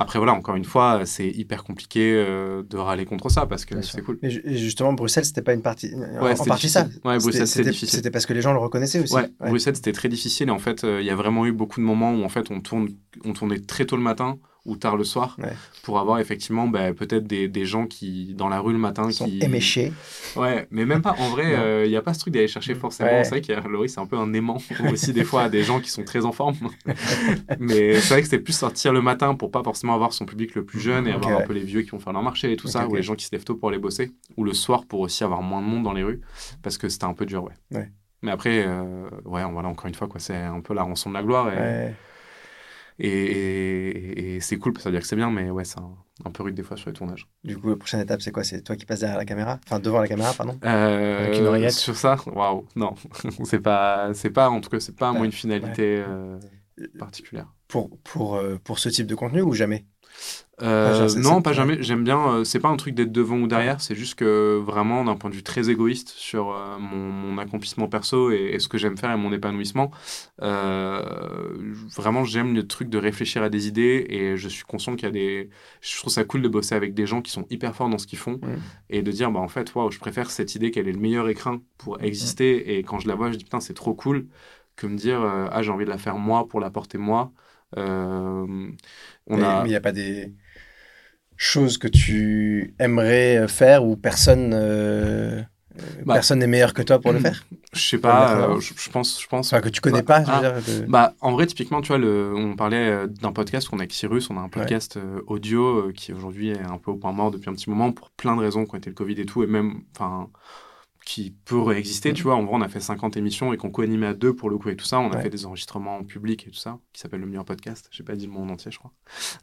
Après, voilà, encore une fois, c'est hyper compliqué euh, de râler contre ça parce que c'est cool. Et justement, Bruxelles, c'était pas une partie. Ouais, en partie ça. Ouais, Bruxelles, c'était difficile. C'était parce que les gens le reconnaissaient aussi. Ouais, Bruxelles, c'était très difficile. Et en fait, euh, il y a vraiment eu beaucoup de moments où en fait, on, tourne, on tournait très tôt le matin ou tard le soir pour avoir effectivement bah, peut-être des, des, gens qui dans la rue le matin qui sont éméchés. Ouais mais même pas. En vrai il euh, n'y a pas ce truc d'aller chercher forcément. C'est vrai a Laurie c'est un peu un aimant aussi des fois à des gens qui sont très en forme. Mais c'est vrai que c'était plus sortir le matin pour pas forcément avoir son public le plus jeune et avoir un peu les vieux qui vont faire leur marché et tout ça ou les gens qui se lèvent tôt pour aller bosser ou le soir pour aussi avoir moins de monde dans les rues parce que c'était un peu dur ouais, mais après euh, ouais voilà encore une fois quoi c'est un peu la rançon de la gloire et et, c'est cool, ça veut dire que c'est bien, mais ouais, c'est un, peu rude des fois sur les tournages. Du coup, la prochaine étape, c'est quoi? C'est toi qui passes derrière la caméra? Enfin, devant la caméra, pardon? Euh, Avec une oreillette. Sur ça? Waouh, non. c'est pas, pas, en tout cas, c'est pas moi une finalité euh, particulière. Pour, pour, euh, pour ce type de contenu ou jamais? Euh, non, pas jamais. J'aime bien. Euh, c'est pas un truc d'être devant ou derrière. C'est juste que vraiment, d'un point de vue très égoïste sur euh, mon, accomplissement perso et, ce que j'aime faire et mon épanouissement, vraiment, j'aime le truc de réfléchir à des idées et je suis conscient qu'il y a des. Je trouve ça cool de bosser avec des gens qui sont hyper forts dans ce qu'ils font et de dire, bah en fait, waouh, je préfère cette idée qu'elle est le meilleur écrin pour exister et quand je la vois, je dis putain, c'est trop cool que me dire, ah, j'ai envie de la faire moi pour la porter moi. on mais il n'y a pas des choses que tu aimerais faire ou personne euh, bah, personne n'est meilleur que toi pour le faire? Je sais pas, euh, je, pense, je pense. que tu connais pas. Ah, bah, en vrai, typiquement, tu vois, le, on parlait euh, d'un podcast qu'on a avec Cyrus, on a un podcast audio qui aujourd'hui est un peu au point mort depuis un petit moment pour plein de raisons, qui ont été le Covid et tout, et même, enfin, qui peut réexister, tu vois. En vrai, on a fait 50 émissions et qu'on co-animait à deux pour le coup et tout ça. On a fait des enregistrements en public et tout ça, qui s'appelle Le meilleur podcast. J'ai pas dit le mot en entier, je crois.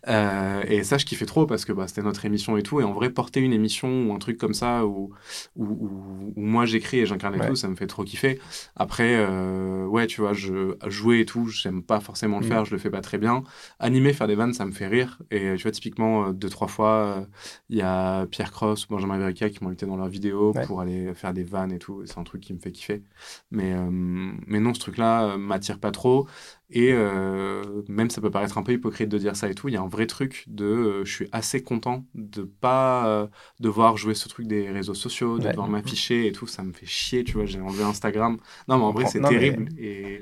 Euh, et ça, je kiffais trop parce que bah, c'était notre émission et tout. Et en vrai, porter une émission ou un truc comme ça où, où, moi j'écris et j'incarne et tout, ça me fait trop kiffer. Après, euh, ouais, tu vois, je, jouer et tout, j'aime pas forcément le mm. faire, je le fais pas très bien. Animer, faire des vannes, ça me fait rire. Et tu vois, typiquement, euh, deux, trois fois, il y a Pierre Cross ou Benjamin Verica qui m'ont invité dans leur vidéo pour aller faire des vannes et tout. C'est un truc qui me fait kiffer. Mais, euh, mais non, ce truc-là euh, m'attire pas trop. Et euh, même ça peut paraître un peu hypocrite de dire ça et tout, il y a un vrai truc de je suis assez content de pas devoir jouer ce truc des réseaux sociaux, de devoir m'afficher et tout, ça me fait chier, tu vois, j'ai enlevé Instagram. Non, mais en vrai, c'est terrible. Et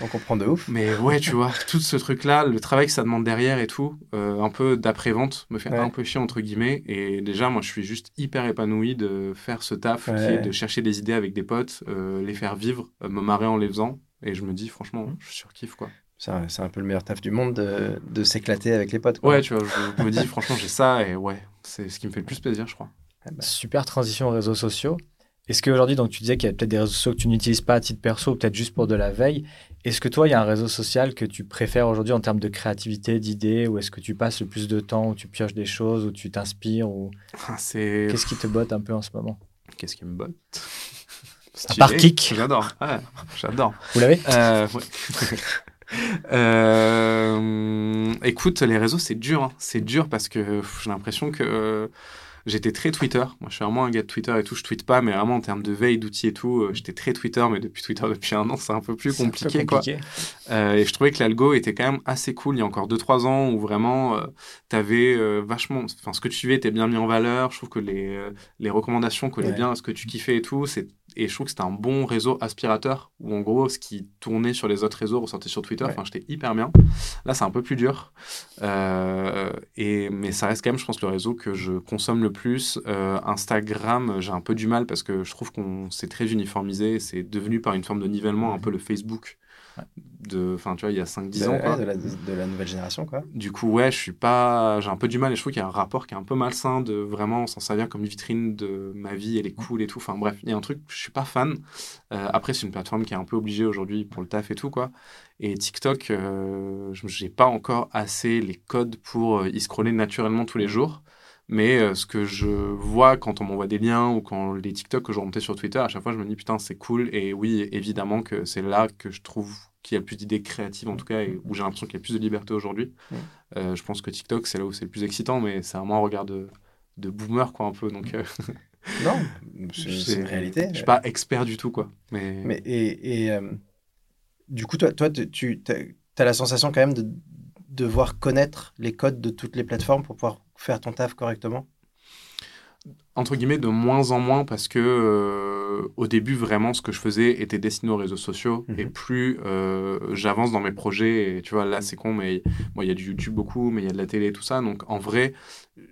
on comprend de ouf. Mais ouais, tu vois, tout ce truc-là, le travail que ça demande derrière et tout, euh, un peu d'après-vente, me fait un peu chier, entre guillemets. Et déjà, moi, je suis juste hyper épanoui de faire ce taf, qui est de chercher des idées avec des potes, euh, les faire vivre, euh, me marrer en les faisant. Et je me dis, franchement, je surkiffe, quoi. C'est un, peu le meilleur taf du monde de, s'éclater avec les potes. Ouais, tu vois, je, me dis, franchement, j'ai ça et ouais, c'est ce qui me fait le plus plaisir, je crois. Eh ben. Super transition aux réseaux sociaux. Est-ce qu'aujourd'hui, donc tu disais qu'il y a peut-être des réseaux sociaux que tu n'utilises pas à titre perso, peut-être juste pour de la veille. Est-ce que toi, il y a un réseau social que tu préfères aujourd'hui en termes de créativité, d'idées, ou est-ce que tu passes le plus de temps, où tu pioches des choses, où tu t'inspires, ou ah, qu'est-ce qui te botte un peu en ce moment? Qu'est-ce qui me botte? À part Kik. J'adore. j'adore. Vous l'avez? Euh, euh, Écoute, les réseaux, c'est dur. Hein. C'est dur parce que j'ai l'impression que J'étais très Twitter. Moi, je suis vraiment un gars de Twitter et tout. Je tweete pas, mais vraiment en termes de veille, d'outils et tout, euh, j'étais très Twitter. Mais depuis Twitter, depuis un an, c'est un peu plus compliqué, quoi. Euh, et je trouvais que l'algo était quand même assez cool il y a encore 2-3 ans où vraiment euh, tu avais vachement. Enfin, ce que tu suivais était bien mis en valeur. Je trouve que les, les recommandations collaient bien à ce que tu kiffais et tout. C'est et je trouve que c'était un bon réseau aspirateur où en gros ce qui tournait sur les autres réseaux ressortait sur Twitter. Enfin, j'étais hyper bien. Là, c'est un peu plus dur. Euh, et, mais ça reste quand même, je pense, le réseau que je consomme le plus. Euh, Instagram, j'ai un peu du mal parce que je trouve qu'on s'est très uniformisé. C'est devenu par une forme de nivellement un peu le Facebook de enfin tu vois il y a 5 10 ans quoi. De, la, de, la, nouvelle génération quoi. Du coup ouais je suis pas j'ai un peu du mal et je trouve qu'il y a un rapport qui est un peu malsain de vraiment s'en servir comme une vitrine de ma vie elle est cool et tout. Enfin bref il y a un truc je suis pas fan. Euh, après c'est une plateforme qui est un peu obligée aujourd'hui pour le taf et tout quoi. Et TikTok euh, j'ai pas encore assez les codes pour euh, y scroller naturellement tous les jours mais euh, ce que je vois quand on m'envoie des liens ou quand les TikTok que je remontais sur Twitter, à chaque fois, je me dis putain, c'est cool. Et oui, évidemment que c'est là que je trouve qu'il y a le plus d'idées créatives, en tout cas, et où j'ai l'impression qu'il y a plus de liberté aujourd'hui. Euh, je pense que TikTok, c'est là où c'est le plus excitant, mais c'est vraiment un regard de, de boomer, quoi, un peu. Donc, euh, non, c'est une réalité. Je suis pas expert du tout, quoi. Mais, mais et, et du coup, toi, toi tu as la sensation quand même de devoir connaître les codes de toutes les plateformes pour pouvoir faire ton taf correctement entre guillemets de moins en moins parce que euh, au début vraiment ce que je faisais était destiné aux réseaux sociaux et mhm. plus euh, j'avance dans mes projets et tu vois là c'est con mais moi il y a du YouTube beaucoup mais il y a de la télé et tout ça. Donc en vrai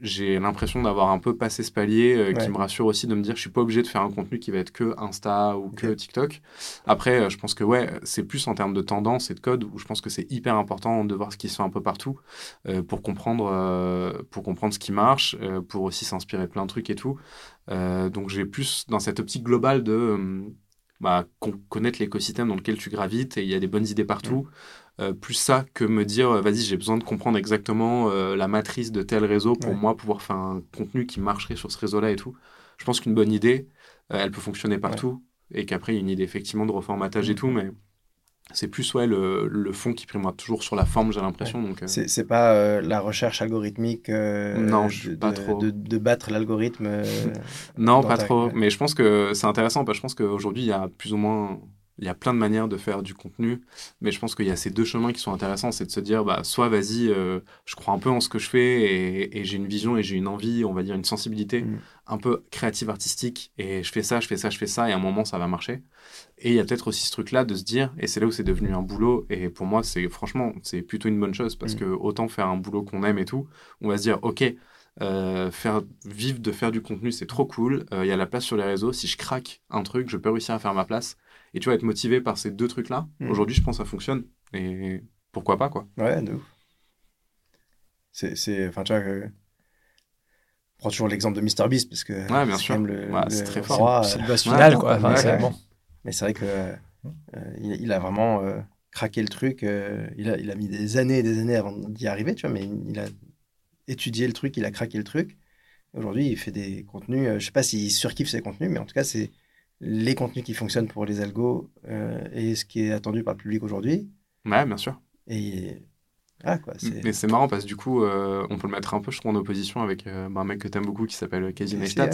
j'ai l'impression d'avoir un peu passé ce palier euh, qui me rassure aussi de me dire je suis pas obligé de faire un contenu qui va être que Insta ou que TikTok. Après je pense que ouais c'est plus en termes de tendance et de code où je pense que c'est hyper important de voir ce qui se fait un peu partout pour comprendre pour comprendre ce qui marche pour aussi s'inspirer de plein de trucs et tout euh, donc j'ai plus dans cette optique globale de euh, bah, connaître l'écosystème dans lequel tu gravites et il y a des bonnes idées partout. Euh, plus ça que me dire, vas-y, j'ai besoin de comprendre exactement la matrice de tel réseau pour moi pouvoir faire un contenu qui marcherait sur ce réseau-là et tout. Je pense qu'une bonne idée, elle peut fonctionner partout et qu'après, il y a une idée effectivement de reformatage et mm. tout, mais c'est plus ouais, le, le, fond qui prime toujours sur la forme, j'ai l'impression. donc euh. C'est pas euh, la recherche algorithmique euh, non, je de, pas trop. De, battre l'algorithme Non, pas trop. Mais je pense que c'est intéressant parce que je pense qu'aujourd'hui, il y a plus ou moins il y a plein de manières de faire du contenu, mais je pense qu'il y a ces deux chemins qui sont intéressants, c'est de se dire, bah, soit vas-y, euh, je crois un peu en ce que je fais et, j'ai une vision et j'ai une envie, on va dire une sensibilité mm. un peu créative, artistique, et je fais ça, je fais ça, je fais ça, et à un moment ça va marcher. Et il y a peut-être aussi ce truc-là de se dire, et c'est là où c'est devenu un boulot, et pour moi, c'est franchement, c'est plutôt une bonne chose, parce mm. que autant faire un boulot qu'on aime et tout, on va se dire, ok, euh, faire vivre de faire du contenu, c'est trop cool. Euh, il y a la place sur les réseaux. Si je craque un truc, je peux réussir à faire ma place. Et tu vas être motivé par ces deux trucs-là. Hmm. Aujourd'hui, je pense que ça fonctionne. Et pourquoi pas, quoi. Ouais, de ouf. C'est, enfin, tu vois, prends toujours l'exemple de MrBeast parce que Ouais, bien c'est sûr. quand même le, Ouais, le c'est très fort. C'est euh, le boss ouais, final, quoi. Enfin, ouais, c'est ouais. bon. mais c'est vrai que euh, il, il a vraiment euh, craqué le truc. euh, il, a, il a mis des années et des années avant d'y arriver, tu vois, mais il, il a étudié le truc, il a craqué le truc. Aujourd'hui, il fait des contenus. euh, je sais pas s'il surkiffe ses contenus, mais en tout cas, c'est les contenus qui fonctionnent pour les algos euh, et ce qui est attendu par le public aujourd'hui. Ouais, bien sûr. Et ah quoi, Mais c'est marrant parce que du coup, euh, on peut le mettre un peu, je trouve, en opposition avec euh, bah, un mec que t'aimes beaucoup qui s'appelle Casey Neistat,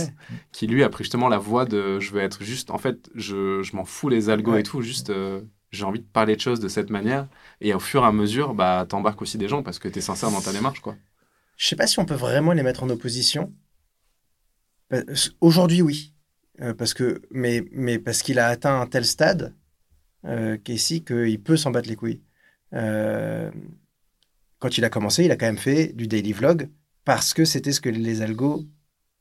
qui lui a pris justement la voie de je veux être juste, en fait, je, je m'en fous les algos Ouais. et tout, juste j'ai envie de parler de choses de cette manière. Et au fur et à mesure, bah, t'embarques aussi des gens parce que t'es sincère dans ta démarche, quoi. Je sais pas si on peut vraiment les mettre en opposition. Aujourd'hui, oui. Euh, parce que, mais, mais parce qu'il a atteint un tel stade, euh, Casey, qu'il peut s'en battre les couilles. Euh, quand il a commencé, il a quand même fait du daily vlog parce que c'était ce que les algos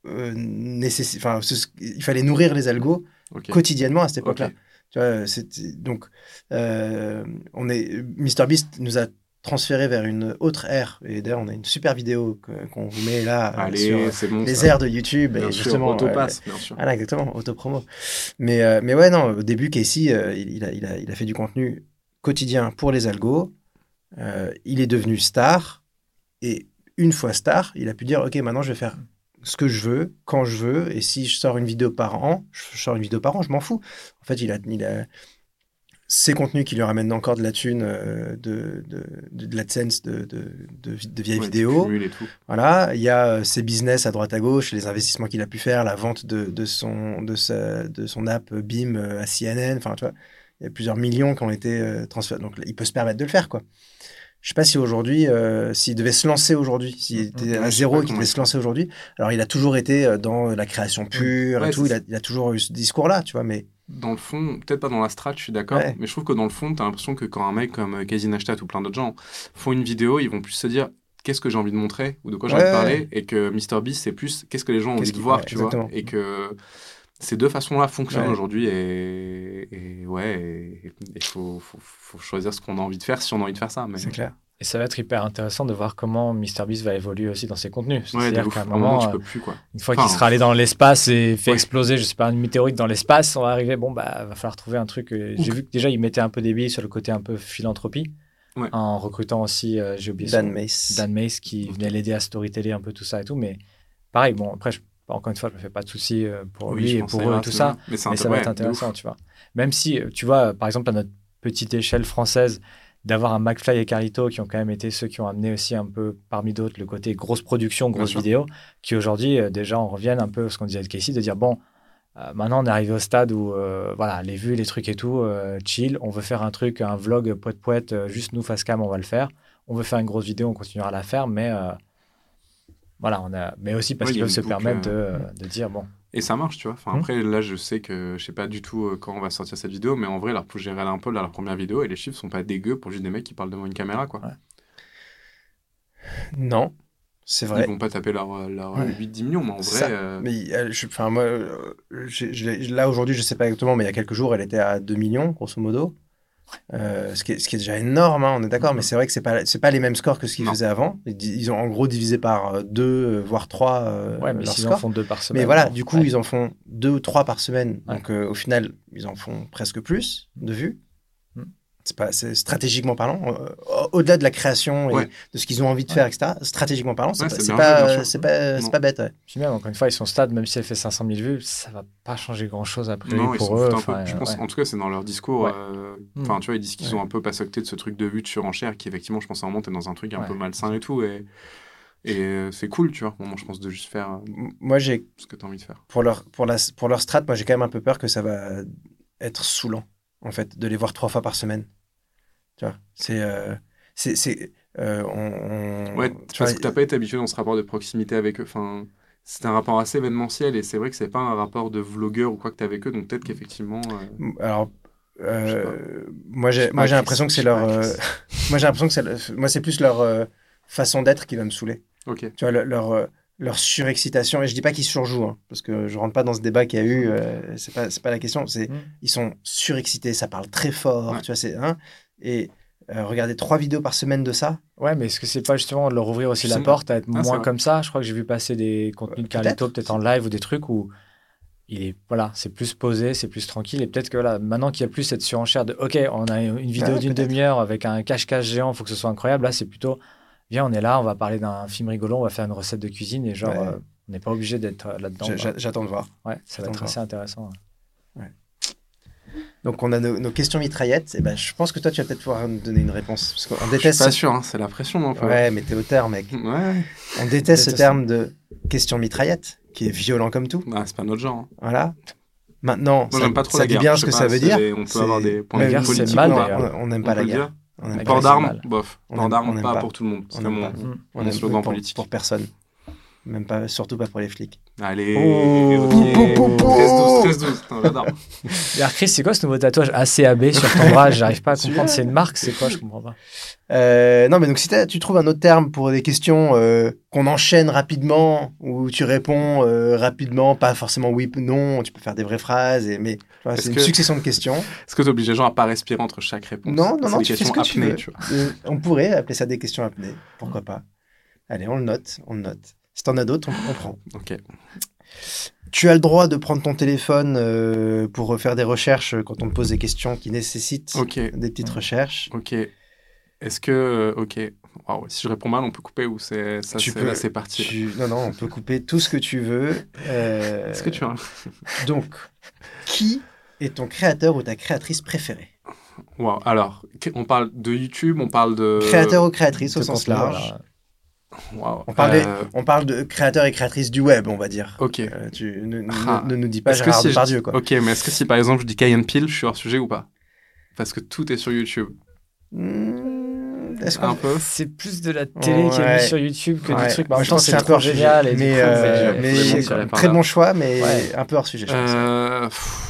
euh. Enfin, il fallait nourrir les algos quotidiennement à cette époque-là. Tu vois, donc, euh, on est, MrBeast nous a transféré vers une autre ère. Et d'ailleurs, on a une super vidéo qu'on vous met là euh, Allez, sur bon. les ça. ères de YouTube. Bien et sûr, justement, autopass, bien sûr. euh, voilà, exactement, autopromo. Mais, euh, mais ouais, non, au début, Casey, euh, il, il a, il, a, il a fait du contenu quotidien pour les algos. Euh, il est devenu star. Et une fois star, il a pu dire, OK, maintenant, je vais faire ce que je veux, quand je veux. Et si je sors une vidéo par an, je sors une vidéo par an, je m'en fous. En fait, il a, il a ces contenus qui lui ramènent encore de la thune, euh, de, de, de, de l'AdSense, de, de, de, vieilles Ouais, vidéos. cumules et tout. Voilà, il y a euh, ses business à droite à gauche, les investissements qu'il a pu faire, la vente de, de, son, de, sa, de son app BIM euh, à CNN. Enfin, tu vois, il y a plusieurs millions qui ont été euh, transférés. Donc, il peut se permettre de le faire, quoi. Je sais pas si aujourd'hui, euh, s'il devait se lancer aujourd'hui, s'il était Ouais, à zéro et qu'il devait se lancer aujourd'hui. Alors, il a toujours été euh, dans la création pure Ouais, et tout. Il a, il a toujours eu ce discours-là, tu vois. Mais Dans le fond, peut-être pas dans la strat, je suis d'accord, Ouais. mais je trouve que dans le fond, t'as l'impression que quand un mec comme euh, Casey Neistat ou plein d'autres gens font une vidéo, ils vont plus se dire qu'est-ce que j'ai envie de montrer ou de quoi j'ai Ouais, envie de parler, et que MrBeast, c'est plus qu'est-ce que les gens ont envie de voir, tu vois, exactement. et que ces deux façons-là fonctionnent Ouais. aujourd'hui, et, et ouais, il faut, faut, faut choisir ce qu'on a envie de faire si on a envie de faire ça. Mais... c'est clair. Et ça va être hyper intéressant de voir comment MrBeast va évoluer aussi dans ses contenus. Ouais, C'est-à-dire qu'à un moment, moment, tu peux plus, quoi. une fois Enfin, qu'il sera allé dans l'espace et fait ouais. exploser, je sais pas, une météorite dans l'espace, on va arriver, bon, bah, va falloir trouver un truc. euh, J'ai vu que déjà, il mettait un peu des billes sur le côté un peu philanthropie, Ouais. en recrutant aussi, euh, j'ai oublié Dan son- Mace. Dan Mace qui venait l'aider à storyteller un peu tout ça et tout. Mais pareil, bon, après, je- encore une fois, je me fais pas de soucis euh, pour Oui, lui et pour eux et tout ça. Mais, ça va être intéressant, ouf. tu vois. Même si, tu vois, par exemple, à notre petite échelle française, d'avoir un McFly et Carlito qui ont quand même été ceux qui ont amené aussi un peu, parmi d'autres, le côté grosse production, Bien grosse sûr. vidéo, qui aujourd'hui, euh, déjà, on revienne un peu à ce qu'on disait de Casey, de dire, bon, euh, maintenant on est arrivé au stade où, euh, voilà, les vues, les trucs et tout, chill, on veut faire un truc, un vlog poète-poète, euh, juste nous face cam, on va le faire. On veut faire une grosse vidéo, on continuera à la faire, mais... voilà, on a, mais aussi parce il qu'ils peuvent se boucle, permettre de, de dire bon, Et ça marche, tu vois. Enfin, Hmm. Après, là, je sais que je sais pas du tout euh, quand on va sortir cette vidéo, mais en vrai, leur regardé un peu leur première vidéo et les chiffres sont pas dégueux pour juste des mecs qui parlent devant une caméra, quoi. Ouais. Non, c'est Ils vrai. vont pas taper leur, leur Ouais. 8-10 millions, mais en vrai. ça. euh, Mais euh, je- moi, euh, je là aujourd'hui, je sais pas exactement, mais il y a quelques jours, elle était à 2 millions, grosso modo. Euh, ce, qui est, ce qui est déjà énorme, hein, on est d'accord, mais c'est vrai que c'est pas, c'est pas les mêmes scores que ce qu'ils faisaient avant. Ils, ils ont en gros divisé par 2, voire 3 ouais, mais leurs s'ils en scores. font deux par semaine. Mais voilà, du coup, ouais. ils en font 2 ou 3 par semaine. Ouais. Donc, euh, au final, ils en font presque plus de vues. C'est pas, c'est stratégiquement parlant, euh, au- au-delà de la création et Ouais. de ce qu'ils ont envie de Ouais. faire, etc. Stratégiquement parlant, c'est Ouais, pas, c'est pas, pas, pas bête. ouais. Puis même, encore une fois, ils sont stade, même si elle fait 500 000 vues, ça va pas changer grand chose après Non, ils pour s'en eux. foutent un enfin, peu. Je pense, ouais. en tout cas, c'est dans leur discours. Ouais. euh, Hmm. Enfin, tu vois, ils disent qu'ils Ouais. ont un peu côté de ce truc de vue de surenchère qui, effectivement, je pense à un moment, t'es dans un truc un Ouais. peu malsain et tout. Et, et c'est cool, tu vois. Moi, je pense de juste faire euh, Moi, j'ai ce que t'as envie de faire. pour leur, pour, la, pour leur strat, moi j'ai quand même un peu peur que ça va être saoulant, en fait, de les voir trois fois par semaine. Tu vois, c'est. euh, c'est, c'est, euh, on, on- Ouais, tu parce vois, que t'as pas été habitué dans ce rapport de proximité avec eux. Enfin, c'était un rapport assez événementiel et c'est vrai que c'est pas un rapport de vlogueur ou quoi que t'as avec eux. Donc peut-être qu'effectivement. euh, Alors, euh, moi j'ai, sais moi j'ai l'impression que c'est leur. euh, moi j'ai l'impression que c'est, moi c'est plus leur euh, façon d'être qui va me saouler. Ok. Tu vois, le- leur, euh, leur surexcitation. Et je dis pas qu'ils surjouent, hein, parce que je rentre pas dans ce débat qu'il y a eu. euh, c'est pas, c'est pas la question. C'est Mm. ils sont surexcités, ça parle très fort. Ouais. Tu vois, c'est hein, et euh, regarder trois vidéos par semaine de ça. Ouais, mais est-ce que c'est pas justement de leur ouvrir aussi la porte à être Ah, moins comme ça? Je crois que j'ai vu passer des contenus de. Carlito, peut-être en live ou des trucs où il est voilà, c'est plus posé, c'est plus tranquille. Et peut-être que voilà, maintenant qu'il y a plus cette surenchère de OK, on a une vidéo Ouais, d'une peut-être. demi-heure avec un cache-cache géant, il faut que ce soit incroyable. Là, c'est plutôt viens, on est là, on va parler d'un film rigolo, on va faire une recette de cuisine et genre Ouais. euh, on n'est pas obligé d'être euh, là-dedans. J'attends de voir. Ouais, ça va être assez intéressant. Donc on a nos, nos questions mitraillettes. Et ben, je pense que toi, tu vas peut-être pouvoir nous donner une réponse. Parce qu'on Je suis déteste. pas sûr, hein, c'est la pression un peu. Ouais, mais t'es auteur, mec. Ouais. On déteste ce Déteste. terme de question mitraillette, qui est violent comme tout. Bah, c'est pas notre genre. hein. Voilà. Maintenant, Moi, ça, j'aime pas trop ça la dit guerre. bien Je ce que pas, ça veut dire. On peut avoir des points de guerre, politiques. mal. On n'aime pas la guerre. On Port d'armes, bof. Port d'armes, pas pour tout le monde. On C'est mon, slogan politique. pour personne. Même pas, surtout pas pour les flics. Allez, Oh, ok. pou, pou, pou. 13-12, 13-12. Non, J'adore. Et alors, Chris, c'est quoi ce nouveau tatouage ACAB sur ton bras? J'arrive pas à comprendre. C'est une marque, c'est quoi? Je comprends pas. Euh, non, mais donc si tu trouves un autre terme pour des questions euh, qu'on enchaîne rapidement, où tu réponds euh, rapidement, pas forcément oui ou non, tu peux faire des vraies phrases, et, mais c'est une que- succession de questions. Est-ce que tu obliges les gens à pas respirer entre chaque réponse? Non, non, C'est non, des tu fais ce questions que tu apnées, veux. tu vois. Euh, on pourrait appeler ça des questions apnées, pourquoi pas. Allez, on le note, on le note. Si t'en as d'autres, on, on prend. Ok. Tu as le droit de prendre ton téléphone euh, pour faire des recherches quand on te pose des questions qui nécessitent des petites recherches. Ok. Est-ce que. euh, Ok. Waouh, si je réponds mal, on peut couper ou c'est. Ça, Tu c'est- peux- c'est parti. Tu- Non, non, on peut couper tout ce que tu veux. Euh, Est-ce que tu as. Donc, qui est ton créateur ou ta créatrice préférée? Waouh. Alors, on parle de YouTube, on parle de. Créateur ou créatrice au sens large. On parle, Euh, on parle de créateur et créatrice du web, on va dire. Ok. Euh, tu ne, ne- Ah. ne nous dis pas Est-ce que Gérard si Depardieu, quoi. Ok, mais est-ce que si par exemple je dis Cayenne Peel, je suis hors sujet ou pas? Parce que tout est sur YouTube. Hmm, Est-ce Un peu. C'est plus de la télé qui est mise sur YouTube que Ouais. du truc. Mais Moi, en même je temps, pense que c'est c'est un peu trop hors sujet. génial. Mais, coup, euh, mais les montrer par très bon choix, mais Ouais. un peu hors sujet, je pense.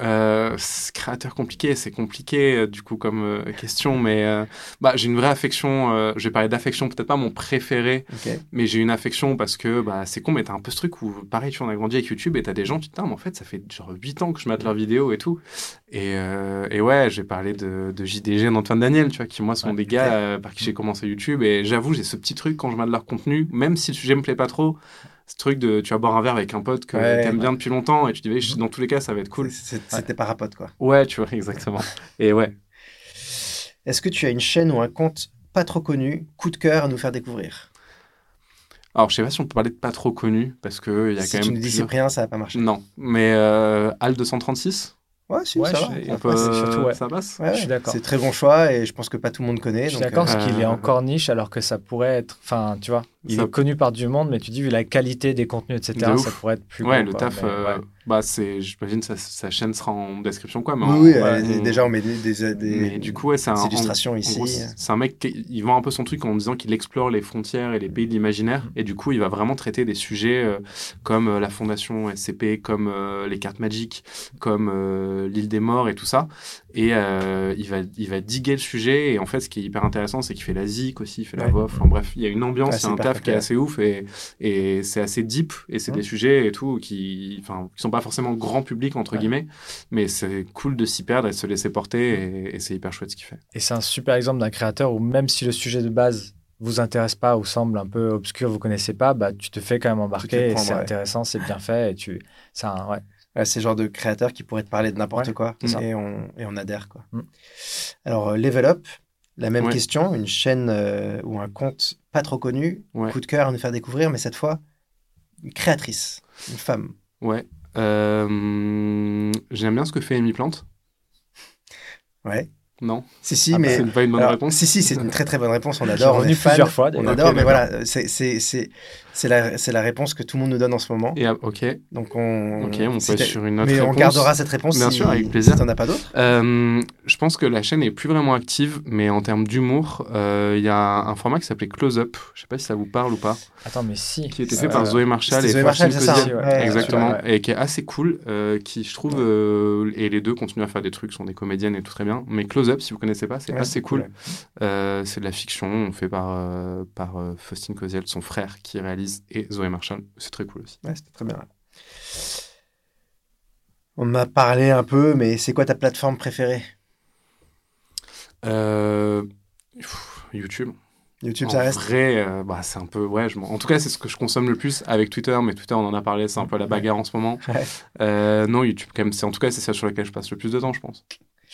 Euh, créateur compliqué, c'est compliqué euh, du coup comme euh, question, mais euh, bah, j'ai une vraie affection. je vais parler d'affection, peut-être pas mon préféré, mais j'ai une affection parce que bah, c'est con, mais t'as un peu ce truc où, pareil, tu vois, on a grandi avec YouTube et t'as des gens, tu te dis, Ah, mais en fait, ça fait genre 8 ans que je mate leurs vidéos et tout. Et, et ouais, j'ai parlé de, de JDG et d'Antoine Daniel, tu vois, qui moi sont Ouais, des gars par qui j'ai commencé YouTube. Et j'avoue, j'ai ce petit truc quand je mate leur contenu, même si le sujet me plaît pas trop. Ce truc de tu vas boire un verre avec un pote que Ouais, t'aimes ouais. bien depuis longtemps et tu te dis, dans tous les cas, ça va être cool. C'était parapote, quoi. Ouais, tu vois, exactement. Et ouais. Est-ce que tu as une chaîne ou un compte pas trop connu, coup de cœur à nous faire découvrir? Alors, je sais pas si on peut parler de pas trop connu, parce que il y a Si quand tu même. nous dis plusieurs- Cyprien, ça va pas marcher. Non, mais euh, Al 236, Ouais, si, Ouais, ça je- va. Surtout, ouais. ça passe? Ouais, Je suis d'accord. C'est très bon choix et je pense que pas tout le monde connaît. Je suis d'accord, euh, parce qu'il est euh, encore niche, alors que ça pourrait être. Enfin, tu vois, il Ça- est connu par du monde, mais tu dis, vu la qualité des contenus, etc., De ça pourrait être plus. Ouais, le quoi, taf, mais euh, ouais. bah, c'est, j'imagine sa, sa chaîne sera en description, quoi. Mais Oui, on- déjà on met des, des, des- mais du coup, ouais, c'est un. des en- illustrations en ici. gros, c'est un mec qui il vend un peu son truc en disant qu'il explore les frontières et les pays de l'imaginaire. Mm. Et du coup, il va vraiment traiter des sujets euh, comme euh, la fondation SCP, comme euh, les cartes magiques, comme euh, l'île des morts et tout ça. Et euh, il, va, il va diguer le sujet. Et en fait, ce qui est hyper intéressant, c'est qu'il fait la zik aussi, il fait la voix. Enfin bref, il y a une ambiance, Ouais, c'est un taf qui est assez ouf et, et c'est assez deep. Et c'est Mm. des sujets et tout qui, enfin, qui sont pas forcément grand public, entre Ouais. guillemets. Mais c'est cool de s'y perdre et de se laisser porter. Et, et c'est hyper chouette ce qu'il fait. Et c'est un super exemple d'un créateur où même si le sujet de base vous intéresse pas ou semble un peu obscur, vous connaissez pas, bah tu te fais quand même embarquer c'est ouais. intéressant, c'est bien fait et tu, c'est un, ouais. Ouais, c'est le genre de créateur qui pourrait te parler de n'importe Ouais, quoi ça. et on, et on adhère. Quoi. Mm. Alors, euh, Level Up, la même Ouais. question, une chaîne euh, ou un compte pas trop connu, Ouais. coup de cœur à nous faire découvrir, mais cette fois, une créatrice, une femme. Ouais. Euh, J'aime bien ce que fait Amy Plante. Ouais. Non, Si, si, Ah, mais. c'est pas une bonne alors, réponse. Si, si, c'est une très très bonne réponse. On adore. On est fan. plusieurs fois. On adore, mais voilà, c'est- la, c'est la réponse que tout le monde nous donne en ce moment. Et, ah, ok. Donc on, Ok, être sur une autre Mais on gardera cette réponse Bien si, sûr, avec plaisir. si t'en as pas d'autres. Euh, je pense que la chaîne est plus vraiment active, mais en termes d'humour, euh, il y a un format qui s'appelait Close Up. Je sais pas si ça vous parle ou pas. Attends, mais si. Qui était Euh, fait par Zoé Marshall et Zoé Marshall, c'est ça Exactement, et qui est assez cool, euh, qui je trouve, euh, et les deux continuent à faire des trucs, sont des comédiennes et tout très bien. Mais Close Up, si vous connaissez pas, c'est Ouais, assez cool. Euh, c'est de la fiction, fait par, euh, par euh, Faustine Cosiel, son frère qui réalise, et Zoé Marshall. C'est très cool aussi. Ouais, c'était très bien. On en a parlé un peu, mais c'est quoi ta plateforme préférée? Euh, YouTube. YouTube, en ça reste? vrai, euh, bah, c'est un peu. Ouais, je en tout cas, c'est ce que je consomme le plus avec Twitter, mais Twitter, on en a parlé, c'est un peu la bagarre en ce moment. Ouais. Euh, non, YouTube, quand même, c'est en tout cas, c'est ça sur lequel je passe le plus de temps, je pense.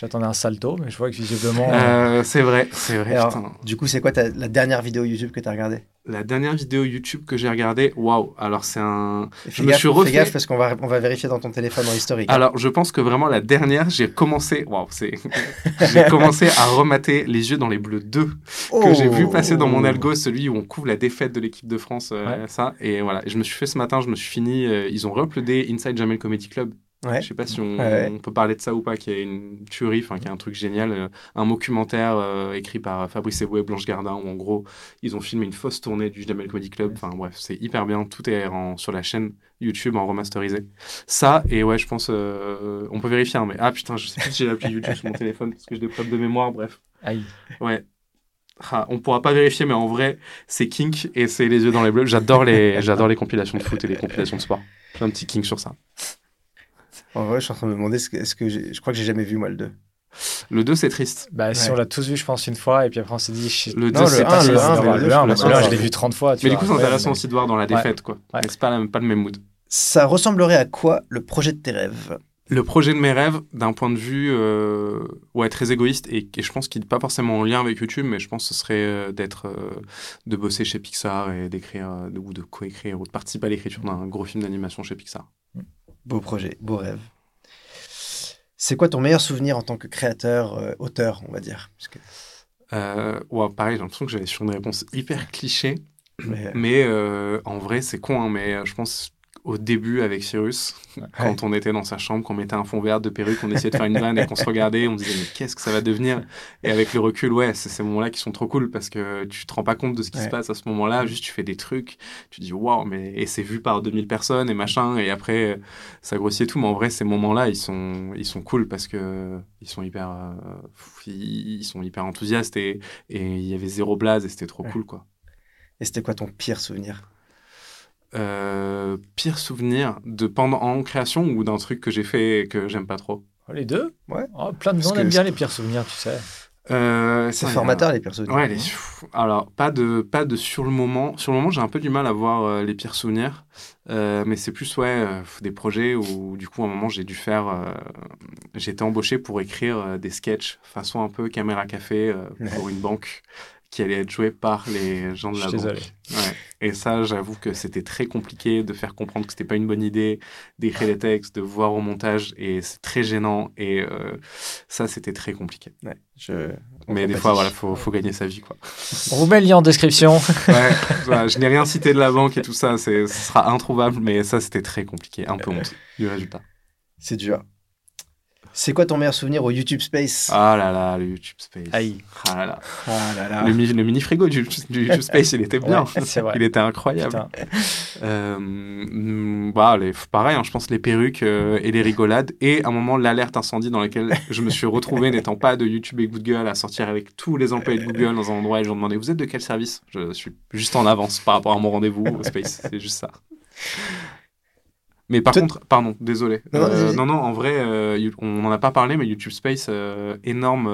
J'attendais un salto, mais je vois que visiblement. Euh, c'est vrai, c'est vrai. Alors, du coup, c'est quoi ta- la dernière vidéo YouTube que tu as regardée? La dernière vidéo YouTube que j'ai regardée, waouh, alors c'est un. Et Je Fais me gaffe, suis fais refait- gaffe parce qu'on va, on va vérifier dans ton téléphone en historique. hein. Alors, je pense que vraiment la dernière, j'ai commencé. Waouh, c'est. j'ai commencé à remater Les yeux dans les bleus 2 que Oh j'ai vu passer dans mon algo, celui où on couvre la défaite de l'équipe de France, euh, Ouais. ça. Et voilà, je me suis fait ce matin, je me suis fini. euh, ils ont re-uploadé Inside Jamel Comedy Club. Ouais. Je sais pas si on, Ouais. on peut parler de ça ou pas, qui est une tuerie, enfin qui est un truc génial, euh, un documentaire euh, écrit par Fabrice Eboué et Blanche Gardin, où en gros ils ont filmé une fausse tournée du Jamel Comedy Club. Enfin bref, c'est hyper bien, tout est en- sur la chaîne YouTube en remasterisé. Ça et ouais, je pense, euh, on peut vérifier, hein, mais ah putain, je sais plus si j'ai l'appli YouTube sur mon téléphone parce que j'ai des problèmes de mémoire. Bref, Aïe. ouais. Ah, on pourra pas vérifier, mais en vrai, c'est kink et c'est les yeux dans les bleus. J'adore les, j'adore les compilations de foot et les compilations de sport. J'ai un petit kink sur ça. En vrai, je suis en train de me demander, est-ce que, je crois que j'ai jamais vu moi le 2. Le 2, c'est triste. Bah, si Ouais. on l'a tous vu, je pense, une fois, et puis après on s'est dit. je- Le Non, deux, je c'est sais pas le c'est un, dans mais le le deux, deux, je l'ai vu 30 fois. tu Mais du coup, c'est intéressant aussi de voir dans la Ouais. défaite, quoi. Mais c'est pas, la- pas le même mood. Ça ressemblerait à quoi le projet de tes rêves? Le projet de mes rêves, d'un point de vue euh, ouais, très égoïste, et, et je pense qu'il n'est pas forcément en lien avec YouTube, mais je pense que ce serait euh, d'être, euh, de bosser chez Pixar et d'écrire, euh, ou de coécrire, ou de participer à l'écriture d'un gros film d'animation chez Pixar. Beau projet, beau rêve. C'est quoi ton meilleur souvenir en tant que créateur, euh, auteur, on va dire? Que- Euh, ouais, pareil, j'ai l'impression que j'allais sur une réponse hyper cliché, mais, euh, mais euh, en vrai, c'est con, hein, mais je pense au début avec Cyrus, quand on était dans sa chambre, qu'on mettait un fond vert de perruque, qu'on essayait de faire une vanne et qu'on se regardait, on disait mais qu'est-ce que ça va devenir? Et avec le recul, ouais, c'est ces moments-là qui sont trop cool parce que tu te rends pas compte de ce qui Ouais. se passe à ce moment-là, juste tu fais des trucs, tu dis waouh, mais et c'est vu par 2000 personnes et machin, et après ça grossit et tout, mais en vrai ces moments-là ils sont ils sont cool parce que ils sont hyper euh, ils, sont hyper enthousiastes et et il y avait zéro blaze et c'était trop Ouais. cool quoi. Et c'était quoi ton pire souvenir? Euh, pire souvenir de pendant en création ou d'un truc que j'ai fait et que j'aime pas trop. Oh, Les deux? Ouais. Oh, plein de Parce gens aiment bien les pires souvenirs, tu sais. Euh, C'est formateur les pires souvenirs. Ouais, les- alors pas de pas de sur le moment. Sur le moment, j'ai un peu du mal à voir euh, les pires souvenirs, Euh, mais c'est plus ouais euh, des projets où du coup à un moment j'ai dû faire, euh, j'ai été embauché pour écrire euh, des sketchs façon un peu caméra café euh, pour une banque qui allait être jouée par les gens de Je la suis banque. désolé. Ouais. Et ça, j'avoue que c'était très compliqué de faire comprendre que c'était pas une bonne idée d'écrire les textes, de voir au montage, et c'est très gênant. Et euh, ça, c'était très compliqué. Ouais, je... on Mais des fois, voilà, faut, faut gagner sa vie, quoi. On met le lien en description. Ouais, voilà, je n'ai rien cité de la banque et tout ça, ce sera introuvable, mais ça, c'était très compliqué, un peu honte du résultat. C'est dur. C'est quoi ton meilleur souvenir au YouTube Space? Ah là là, le YouTube Space. Aïe. Ah là là. Ah là là. Le, mi- le mini frigo du, du YouTube Space, il était bien. Ouais, c'est vrai. Il était incroyable. Euh, bah, les, pareil, hein, je pense les perruques euh, et les rigolades. Et à un moment, l'alerte incendie dans laquelle je me suis retrouvé, n'étant pas de YouTube et Google, à sortir avec tous les employés de Google dans un endroit et je leur demandais Vous êtes de quel service? Je suis juste en avance par rapport à mon rendez-vous au Space. C'est juste ça. Mais par contre, pardon, désolé. Non, non, Euh, vas-y. non, non, en vrai, euh, on n'en a pas parlé, mais YouTube Space, euh, énorme,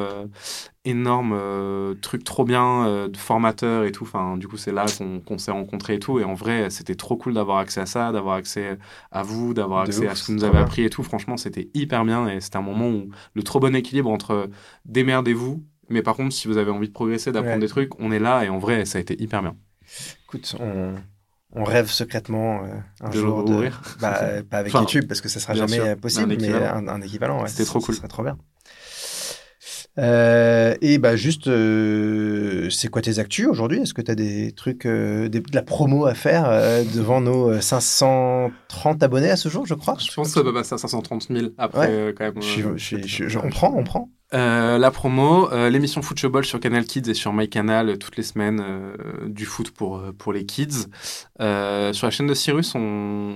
énorme truc trop bien de formateur et tout. Enfin, du coup, c'est là qu'on s'est rencontrés et tout. Et en vrai, c'était trop cool d'avoir accès à ça, d'avoir accès à vous, d'avoir accès ouf, à ce que nous c'est avez appris et tout. Franchement, c'était hyper bien et c'était un moment où le trop bon équilibre entre démerdez-vous, mais par contre, si vous avez envie de progresser, d'apprendre Ouais. des trucs, on est là et en vrai, ça a été hyper bien. Écoute, on, on rêve secrètement euh, un De jour de. Bah, pas avec Enfin, YouTube parce que ça sera jamais sûr, possible, un mais un, un équivalent. ouais. C'était trop Ça cool. serait trop bien. Euh, et bah juste, euh, c'est quoi tes actus aujourd'hui? Est-ce que tu as des trucs, euh, des- de la promo à faire euh, devant nos euh, 530 abonnés à ce jour, je crois? Je pense que ça va passer à 530 000 après, Ouais. quand même. Je- on prend, on prend. Euh, la promo, euh, l'émission Football sur Canal Kids et sur MyCanal euh, toutes les semaines euh, du foot pour, euh, pour les kids. Euh, sur la chaîne de Cyrus, on...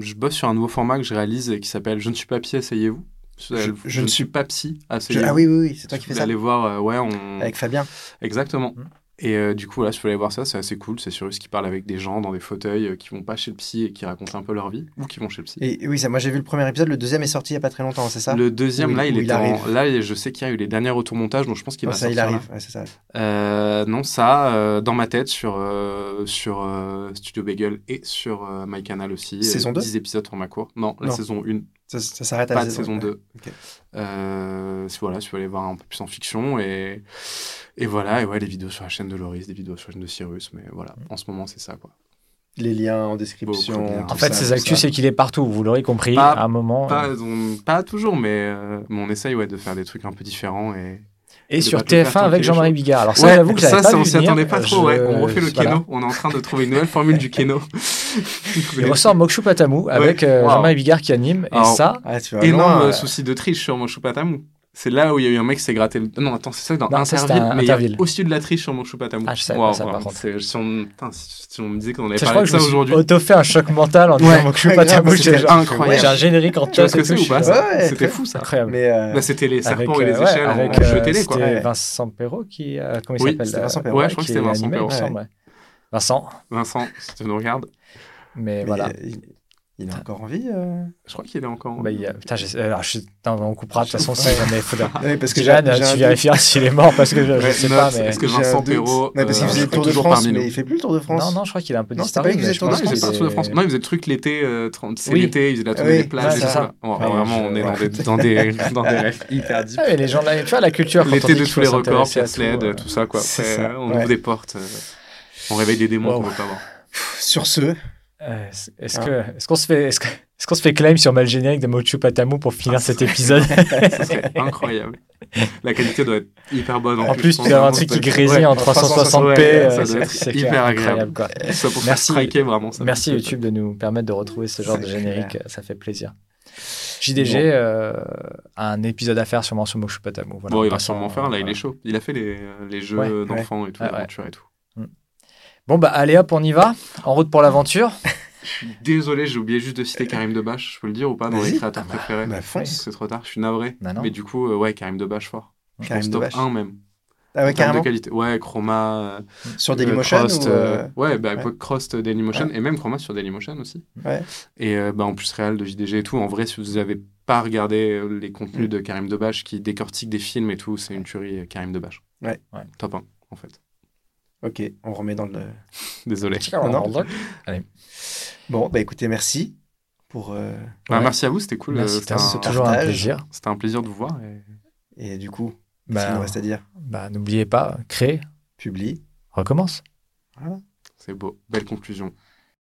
je bosse sur un nouveau format que je réalise et qui s'appelle Je ne suis pas psy, asseyez-vous. Je- je ne suis pas psy, asseyez-vous. ah oui, oui, oui, c'est toi qui fais Vous ça allez voir, ouais, on... avec Fabien. Exactement. Mhm. Et euh, du coup, là, je peux aller voir ça, c'est assez cool. C'est Cyrus qui parle avec des gens dans des fauteuils euh, qui vont pas chez le psy et qui racontent un peu leur vie, ou qui vont chez le psy. Et oui, ça, moi j'ai vu le premier épisode, le deuxième est sorti il y a pas très longtemps, c'est ça? Le deuxième, Où là, il est en-. Là, je sais qu'il y a eu les derniers retours-montages, donc je pense qu'il Oh, va Ça, il sortir arrive, ouais, c'est ça. Euh, non, ça, euh, dans ma tête, sur, sur Studio Bagel et sur MyCanal aussi. Saison euh, deux? 10 épisodes format court. Non, la Non. saison 1, Ça, ça s'arrête à la de saison 2. Ok. Euh, si- voilà, si tu veux aller voir un peu plus en fiction. Et, et voilà, et ouais, les vidéos sur la chaîne de Loris, des vidéos sur la chaîne de Cyrus. Mais voilà, en ce moment, c'est ça, quoi. Les liens en description. En fait, ces actus, c'est qu'il est partout. Vous l'aurez compris, Pas- à un moment. Pas, on- pas toujours, mais, euh, mais on essaye ouais, de faire des trucs un peu différents. Et... Et sur pas tout faire TF1 tant avec Jean-Marie. Bigard. Alors ça, Ouais, j'avoue que ça, pas ça, on s'y attendait pas trop. Je- Ouais. On refait le voilà. Keno. On est en train de trouver une nouvelle formule du Keno. Il ressort Mokshu Patamu avec euh, Wow. Jean-Marie Bigard qui anime. Et Alors, ça, Ah, Énorme loin, euh, souci de triche sur mon Choupatamu. C'est là où il y a eu un mec qui s'est gratté le... Non, attends, c'est ça dans Non, ça, Interville, un mais il y a Interville. aussi de la triche sur mon Choupatamu. Ah, je savais pas ça, par contre. Si on... putain, si- on me disait qu'on avait je crois parlé que de je ça aujourd'hui... auto-fait un choc mental en disant Ouais, J'ai c'était genre- incroyable. j'ai un générique en ce que c'est tout, ou pas C'était fou ça. Incroyable. Mais euh, Bah, c'était les serpents et les euh, échelles avec, en euh, jeu télé, quoi. C'était. Vincent Perrault qui. comment il Oui, s'appelle c'était Vincent Perrault. Ouais, je crois que c'était Vincent Perrault. Vincent, Vincent, si tu nous regardes, mais mais, voilà. il, il est encore en vie. euh je crois qu'il est encore... Bah, il y a- Putain, alors, je- non, on coupera de toute façon si jamais il faudra. Ouais, parce que Jeanne, tu vérifieras s'il est mort parce que je, je Ouais, sais pas, mais. est-ce que J'ai un Vincent. Perrault, Non, parce qu'il euh, faisait le est Tour de toujours France, parmi mais nous il fait plus le Tour de France. Non, non, je crois qu'il a un peu Non, c'était disparu. pas lui qui mais faisait je le Tour de pense Non, il faisait le Tour de est- France. Non, il faisait le truc l'été, euh, 30 c'est Oui. l'été, il faisait la tournée des plages et c'est tout. ça. vraiment, on est dans des, dans des, dans des rêves hyper deep. Ah, les gens, tu vois, la culture. L'été de tous les records, Pierre Sled, euh, tout ça, quoi. c'est euh, on ouvre des portes. euh, On réveille des démons qu'on veut pas voir. Sur ce, euh, Est-ce Ah. que, est-ce qu'on se fait, est-ce qu'on se fait claim sur mal générique de Mochu Patamu pour finir cet épisode Ça serait incroyable. La qualité doit être hyper bonne. En plus, pense tu as un truc qui grésille Ouais, en en 360p. ouais, euh, ça c'est- doit être c'est hyper clair, agréable. quoi. Ça, pour Merci. Merci. striker, vraiment. ça Merci me- YouTube de nous permettre de retrouver ce genre de générique, ça fait plaisir. JDG Bon. euh, a un épisode à faire sûrement sur Mokshu Patamu. Voilà, Bon, en il va sûrement faire. Là, il est chaud. Il a fait les, les jeux d'enfants et tout, et tout. Bon, bah allez hop, on y va. En route pour l'aventure. Je suis désolé, j'ai oublié juste de citer Karim Debache. Je peux le dire ou pas dans les créateurs Ah bah, préférés bah, fonce. C'est trop tard, je suis navré. Non. Mais du coup, euh, ouais, Karim Debache fort. Je Karim Debache. 1 même. Ah ouais, carrément. de qualité. Ouais, Chroma. Sur euh, Dailymotion Crost, ou, euh, euh, Ouais, bah, ouais. Crost, euh, Dailymotion et même Chroma sur Dailymotion aussi. Ouais. Et euh, bah, en plus, réel de JDG et tout. En vrai, si vous n'avez pas regardé euh, les contenus Mm. de Karim Debache qui décortique des films et tout, c'est une tuerie, euh, Karim Debache. Ouais. Ouais. Top 1, en fait. Ok, on remet dans le. Désolé. non. Allez. Bon, bah écoutez, merci pour. euh, Bah, Ouais. Merci à vous, c'était cool. Euh, C'était un, toujours un plaisir. c'était un plaisir de vous voir. et- Et du coup, ce Bah, qu'il nous reste à dire, bah, n'oubliez pas, créer, publie. recommence. Voilà. C'est beau. Belle conclusion.